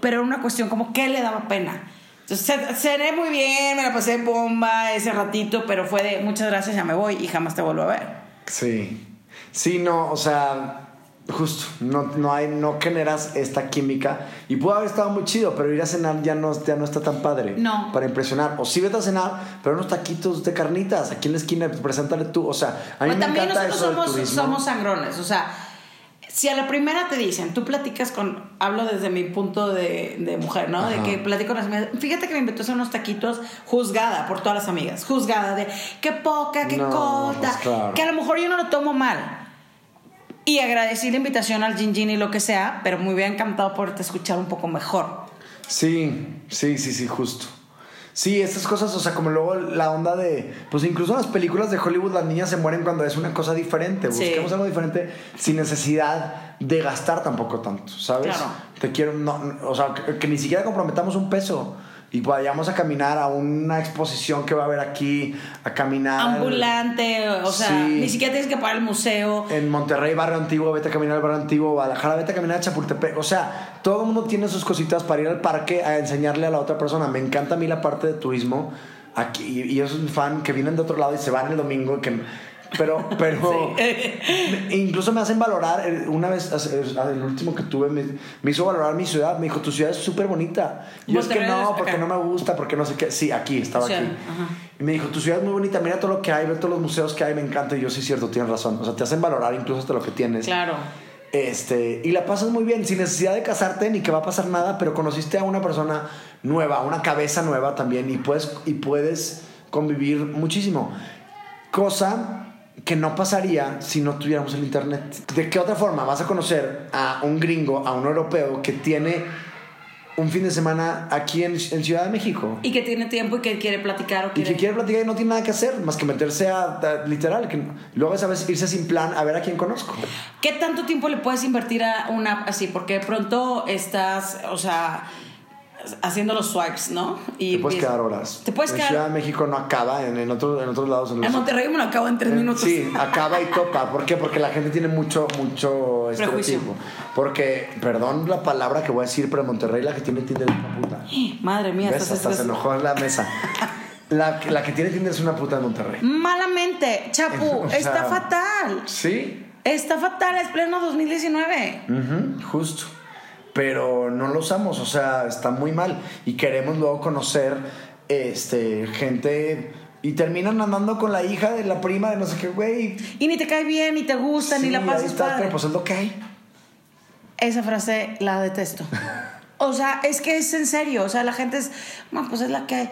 Speaker 1: Pero era una cuestión como, ¿qué le daba pena? Entonces ce- cené muy bien, me la pasé bomba ese ratito, pero fue de muchas gracias, ya me voy y jamás te vuelvo a ver.
Speaker 2: Sí. Sí, no, o sea, justo, no, no hay, no generas esta química. Y pudo haber estado muy chido, pero ir a cenar ya no, ya no está tan padre.
Speaker 1: No.
Speaker 2: Para impresionar. O sí vete a cenar, pero unos taquitos de carnitas aquí en la esquina, preséntale tú. O sea, a mí
Speaker 1: Pues
Speaker 2: me
Speaker 1: también
Speaker 2: encanta
Speaker 1: nosotros
Speaker 2: eso
Speaker 1: somos, somos sangrones, o sea, si a la primera te dicen, tú platicas con, hablo desde mi punto de, de mujer, ¿no? De que platico con las amigas, fíjate que me invitó a hacer unos taquitos juzgada por todas las amigas, juzgada de qué poca, qué
Speaker 2: No,
Speaker 1: corta,
Speaker 2: pues claro.
Speaker 1: que a lo mejor yo no lo tomo mal. Y agradecí la invitación al Gin Gin y lo que sea, pero me hubiera encantado poderte escuchar un poco mejor.
Speaker 2: Sí, sí, sí, sí, justo. Sí, estas cosas, o sea, como luego la onda de. Pues incluso en las películas de Hollywood las niñas se mueren cuando es una cosa diferente.
Speaker 1: Sí.
Speaker 2: Busquemos algo diferente sin necesidad de gastar tampoco tanto, ¿sabes?
Speaker 1: Claro.
Speaker 2: Te quiero, no, no, o sea, que, que ni siquiera comprometamos un peso y vayamos a caminar a una exposición que va a haber aquí, a caminar.
Speaker 1: Ambulante, o sea,
Speaker 2: Sí.
Speaker 1: ni siquiera tienes que pagar el museo.
Speaker 2: En Monterrey, barrio antiguo, vete a caminar al barrio antiguo, Guadalajara, vete a caminar a Chapultepec. O sea, todo el mundo tiene sus cositas para ir al parque a enseñarle a la otra persona. Me encanta a mí la parte de turismo. Aquí, y, yo soy un fan que vienen de otro lado y se van el domingo. Que, pero, pero incluso me hacen valorar. Una vez, el último que tuve, me, me hizo valorar mi ciudad. Me dijo, tu ciudad es súper bonita. Y yo es que no, porque
Speaker 1: acá.
Speaker 2: no me gusta, porque no sé qué. Sí, aquí, estaba
Speaker 1: Ciudad,
Speaker 2: aquí.
Speaker 1: ajá.
Speaker 2: Y me dijo, tu ciudad es muy bonita, mira todo lo que hay, ve todos los museos que hay, me encanta. Y yo, sí, es cierto, tienes razón. O sea, te hacen valorar incluso hasta lo que tienes.
Speaker 1: Claro.
Speaker 2: Este, y la pasas muy bien, sin necesidad de casarte ni que va a pasar nada, pero conociste a una persona nueva, una cabeza nueva también, y puedes, y puedes convivir muchísimo. Cosa que no pasaría si no tuviéramos el internet. ¿De qué otra forma vas a conocer a un gringo, a un europeo que tiene un fin de semana aquí en, en Ciudad de México?
Speaker 1: Y que tiene tiempo y que quiere platicar o
Speaker 2: Y que quiere platicar y no tiene nada que hacer más que meterse a, a- literal, que luego es a veces irse sin plan a ver a quién conozco.
Speaker 1: ¿Qué tanto tiempo le puedes invertir a una app así? Porque de pronto estás, o sea, haciendo los swipes, ¿no? Y
Speaker 2: Te puedes quedar horas.
Speaker 1: Te puedes
Speaker 2: en
Speaker 1: quedar...
Speaker 2: Ciudad de México no acaba, en, en, otro- en otros lados. En, los-
Speaker 1: En Monterrey me lo acabo en tres minutos.
Speaker 2: Sí, acaba y topa. ¿Por qué? Porque la gente tiene mucho, mucho estereotipo. Porque, perdón la palabra que voy a decir, pero en Monterrey la que tiene Tinder es una puta.
Speaker 1: Madre mía,
Speaker 2: ¿Ves?
Speaker 1: estás
Speaker 2: Hasta se enojó en la mesa. La, que- la que tiene Tinder es una puta en Monterrey.
Speaker 1: Malamente, Chapu,
Speaker 2: O sea,
Speaker 1: está fatal.
Speaker 2: Sí,
Speaker 1: Está fatal, es pleno 2019.
Speaker 2: Ujú, justo. Pero no lo usamos, o sea, está muy mal. Y queremos luego conocer este, gente. Y terminan andando con la hija de la prima de no sé qué, güey.
Speaker 1: Y ni te cae bien, ni te gusta, ni la pasas
Speaker 2: está,
Speaker 1: padre.
Speaker 2: Pero pues es lo que hay.
Speaker 1: Esa frase la detesto. O sea, es que es en serio. O sea, la gente es, "No, pues es la que hay".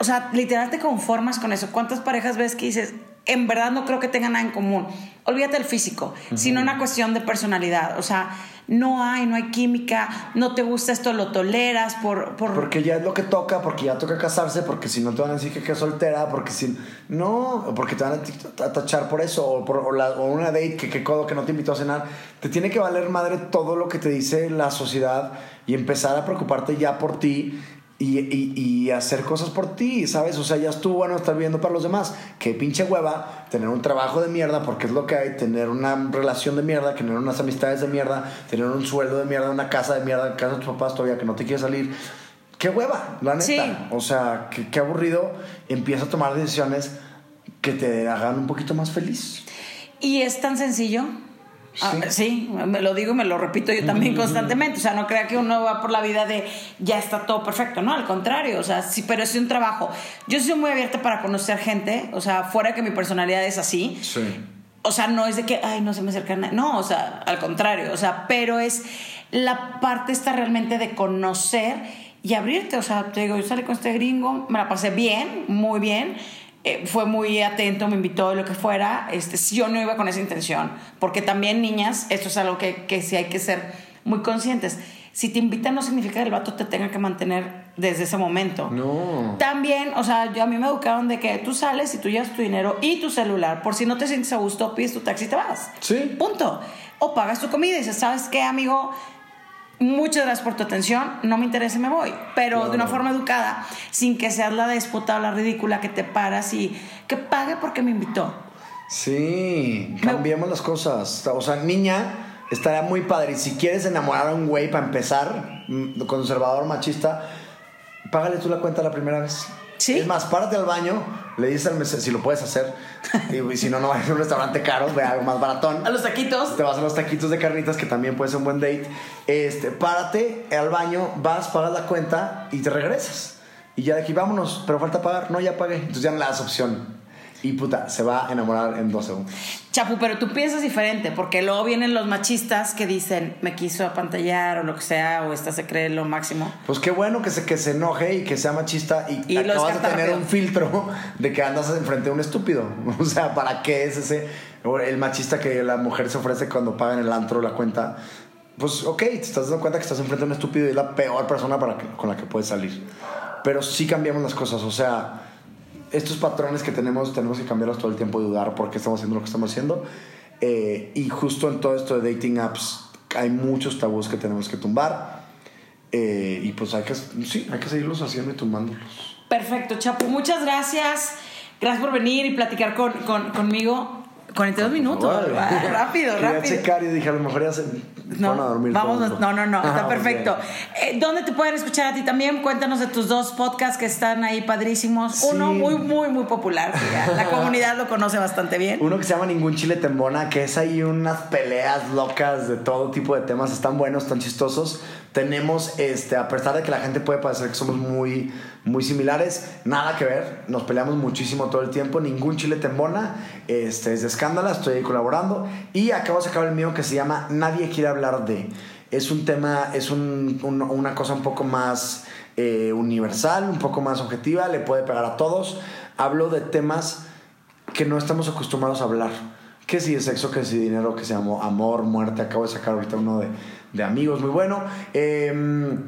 Speaker 1: O sea, literal te conformas con eso. ¿Cuántas parejas ves que dices, en verdad no creo que tengan nada en común? Olvídate del físico, sino una cuestión de personalidad. O sea, no hay, no hay química, no te gusta esto, lo toleras por... por
Speaker 2: Porque ya es lo que toca, porque ya toca casarse, porque si no te van a decir que, soltera, porque si. No, porque te van a, tachar por eso, o, por, o la- o una date que, que codo que no te invitó a cenar. Te tiene que valer madre todo lo que te dice la sociedad y empezar a preocuparte ya por ti. Y, y- y hacer cosas por ti, ¿sabes? O sea, ya estuvo bueno estar viviendo para los demás. Qué pinche hueva tener un trabajo de mierda, porque es lo que hay, tener una relación de mierda, tener unas amistades de mierda, tener un sueldo de mierda, una casa de mierda, casa de tus papás todavía que no te quieres salir. Qué hueva, la neta.
Speaker 1: Sí.
Speaker 2: O sea, qué, qué aburrido. Empieza a tomar decisiones que te hagan un poquito más feliz.
Speaker 1: Y es tan sencillo. Ah, sí, me lo digo y me lo repito yo también constantemente. O sea, no crea que uno va por la vida de ya está todo perfecto. No, al contrario. O sea, sí, pero es un trabajo. Yo soy muy abierta para conocer gente. O sea, fuera que mi personalidad es así.
Speaker 2: Sí.
Speaker 1: O sea, no es de que, ay, no se me acerca nadie. No, o sea, al contrario. O sea, pero es la parte está realmente de conocer y abrirte. O sea, te digo, yo salí con este gringo, me la pasé bien, muy bien eh, fue muy atento, me invitó, lo que fuera. Este, yo no iba con esa intención, porque también niñas, esto es algo que, que sí hay que ser muy conscientes. Si te invitan no significa que el vato te tenga que mantener desde ese momento.
Speaker 2: No.
Speaker 1: También, o sea, yo a mí me educaron de que tú sales y tú llevas tu dinero y tu celular. Por si no te sientes a gusto, pides tu taxi y te vas.
Speaker 2: Sí.
Speaker 1: Punto. O pagas tu comida y dices, ¿sabes qué, amigo? Muchas gracias por tu atención, no me interesa me voy, pero de una forma educada, sin que seas la déspota o la ridícula que te paras y que pague porque me invitó.
Speaker 2: Sí, cambiemos las cosas. O sea, niña, estaría muy padre. Y si quieres enamorar a un güey para empezar, mm, conservador, machista, págale tú la cuenta la primera vez.
Speaker 1: Sí.
Speaker 2: Es más, párate al baño, le dices al mesero, si lo puedes hacer, y, si no, no vayas a un restaurante caro, ve a algo más baratón.
Speaker 1: A los taquitos.
Speaker 2: Te vas a los taquitos de carnitas, que también puede ser un buen date. Este, párate al baño, vas, pagas la cuenta y te regresas. Y ya de aquí vámonos, pero falta pagar. No, ya pagué. Entonces ya no le das opción. Y puta, se va a enamorar en dos segundos.
Speaker 1: Chapu, pero tú piensas diferente, porque luego vienen los machistas que dicen, me quiso apantallar o lo que sea, o esta se cree lo máximo.
Speaker 2: Pues qué bueno que se, que se enoje y que sea machista y,
Speaker 1: Y
Speaker 2: acabas de tener un filtro de que andas enfrente de un estúpido. O sea, ¿para qué es ese el machista que la mujer se ofrece cuando paga en el antro la cuenta? Pues ok, te estás dando cuenta que estás enfrente de un estúpido y es la peor persona para que- con la que puedes salir. Pero sí cambiamos las cosas, o sea, estos patrones que tenemos, tenemos que cambiarlos todo el tiempo y dudar por qué estamos haciendo lo que estamos haciendo. Eh, y justo en todo esto de dating apps hay muchos tabús que tenemos que tumbar. Eh, y pues hay que, sí, hay que seguirlos haciendo y tumbándolos.
Speaker 1: Perfecto, Chapu, muchas gracias. Gracias por venir y platicar con, con- conmigo. 42 minutos.
Speaker 2: Órale.
Speaker 1: va, rápido,
Speaker 2: Quería
Speaker 1: rápido.
Speaker 2: checar y dije, a lo mejor ya se
Speaker 1: No,
Speaker 2: van a dormir.
Speaker 1: vamos, no, no, no, está
Speaker 2: Ah,
Speaker 1: perfecto. Eh, ¿Dónde te pueden escuchar a ti también? Cuéntanos de tus dos podcasts que están ahí padrísimos.
Speaker 2: Sí.
Speaker 1: Uno muy, muy, muy popular. ya La comunidad lo conoce bastante bien.
Speaker 2: Uno que se llama Ningún Chile Tembona, que es ahí unas peleas locas de todo tipo de temas. Están buenos, están chistosos. Tenemos, este, a pesar de que la gente puede parecer que somos muy, muy similares, nada que ver. Nos peleamos muchísimo todo el tiempo. Ningún Chile Tembona. Este, es de escándala, estoy ahí colaborando. Y acabo de sacar el mío que se llama Nadie quiere hablar de. Es un tema, es un- un- una cosa un poco más eh, universal, un poco más objetiva, le puede pegar a todos. Hablo de temas que no estamos acostumbrados a hablar. Que si de sexo, que si dinero, que si amo- amor, muerte. Acabo de sacar ahorita uno de, de amigos muy bueno. Eh,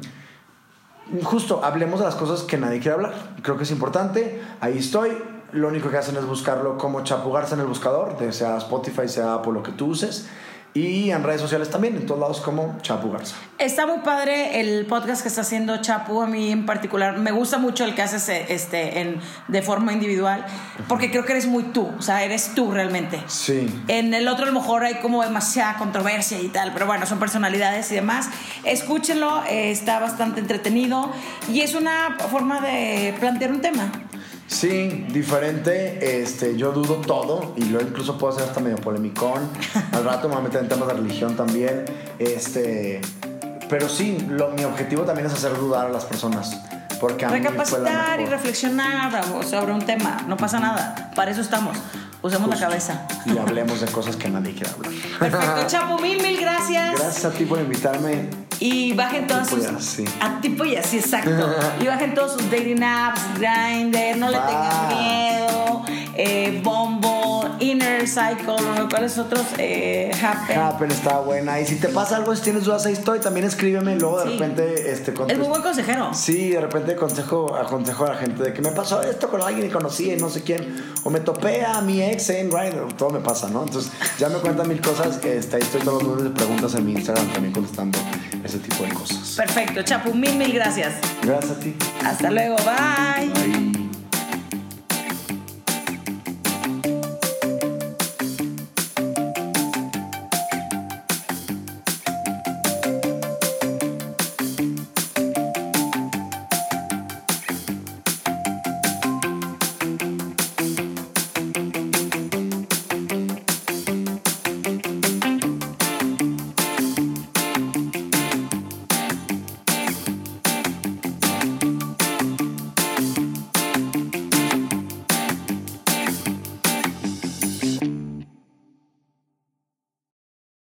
Speaker 2: justo, hablemos de las cosas que nadie quiere hablar. Creo que es importante. Ahí estoy. Lo único que hacen es buscarlo como Chapu Garza en el buscador, sea Spotify, sea Apple, lo que tú uses. Y en redes sociales también, en todos lados como Chapu Garza.
Speaker 1: Está muy padre el podcast que está haciendo Chapu, a mí en particular. Me gusta mucho el que haces eh, este, en, de forma individual, porque creo que eres muy tú, o sea, eres tú realmente.
Speaker 2: Sí.
Speaker 1: En el otro a lo mejor hay como demasiada controversia y tal, pero bueno, son personalidades y demás. Escúchenlo, eh, está bastante entretenido y es una forma de plantear un tema.
Speaker 2: Sí, diferente. Este, yo dudo todo y luego incluso puedo ser hasta medio polemicón. Al rato me voy a meter en temas de religión también. Este, pero sí, lo- mi objetivo también es hacer dudar a las personas. Porque a mí
Speaker 1: Recapacitar y
Speaker 2: mejor.
Speaker 1: reflexionar bravo, sobre un tema, no pasa nada, para eso estamos. Usemos la cabeza.
Speaker 2: Y hablemos de cosas que nadie quiere hablar.
Speaker 1: Perfecto, Chapu, mil, mil gracias.
Speaker 2: Gracias a ti por invitarme.
Speaker 1: Y bajen todas
Speaker 2: tipo
Speaker 1: sus.
Speaker 2: y así.
Speaker 1: A tipo y así, exacto. y bajen todos sus dating apps, Grindr, no le tengan miedo. Eh, Bombo, Inner Cycle, ¿no? ¿cuáles otros? Eh, Happen.
Speaker 2: Happen está buena. Y si te pasa algo, si tienes dudas, ahí estoy. También escríbeme. Luego de
Speaker 1: Sí.
Speaker 2: repente este,
Speaker 1: Es muy buen consejero.
Speaker 2: Sí, de repente aconsejo, aconsejo a la gente de que me pasó esto con alguien y conocí no sé quién. O me topé a mi ex en Grindr. Todo me pasa, ¿no? Entonces ya me cuentan mil cosas. Este, ahí estoy todos los lunes de preguntas en mi Instagram también contestando ese tipo de cosas.
Speaker 1: Perfecto, Chapu, mil, mil gracias.
Speaker 2: Gracias a ti.
Speaker 1: Hasta luego, bye.
Speaker 2: Bye.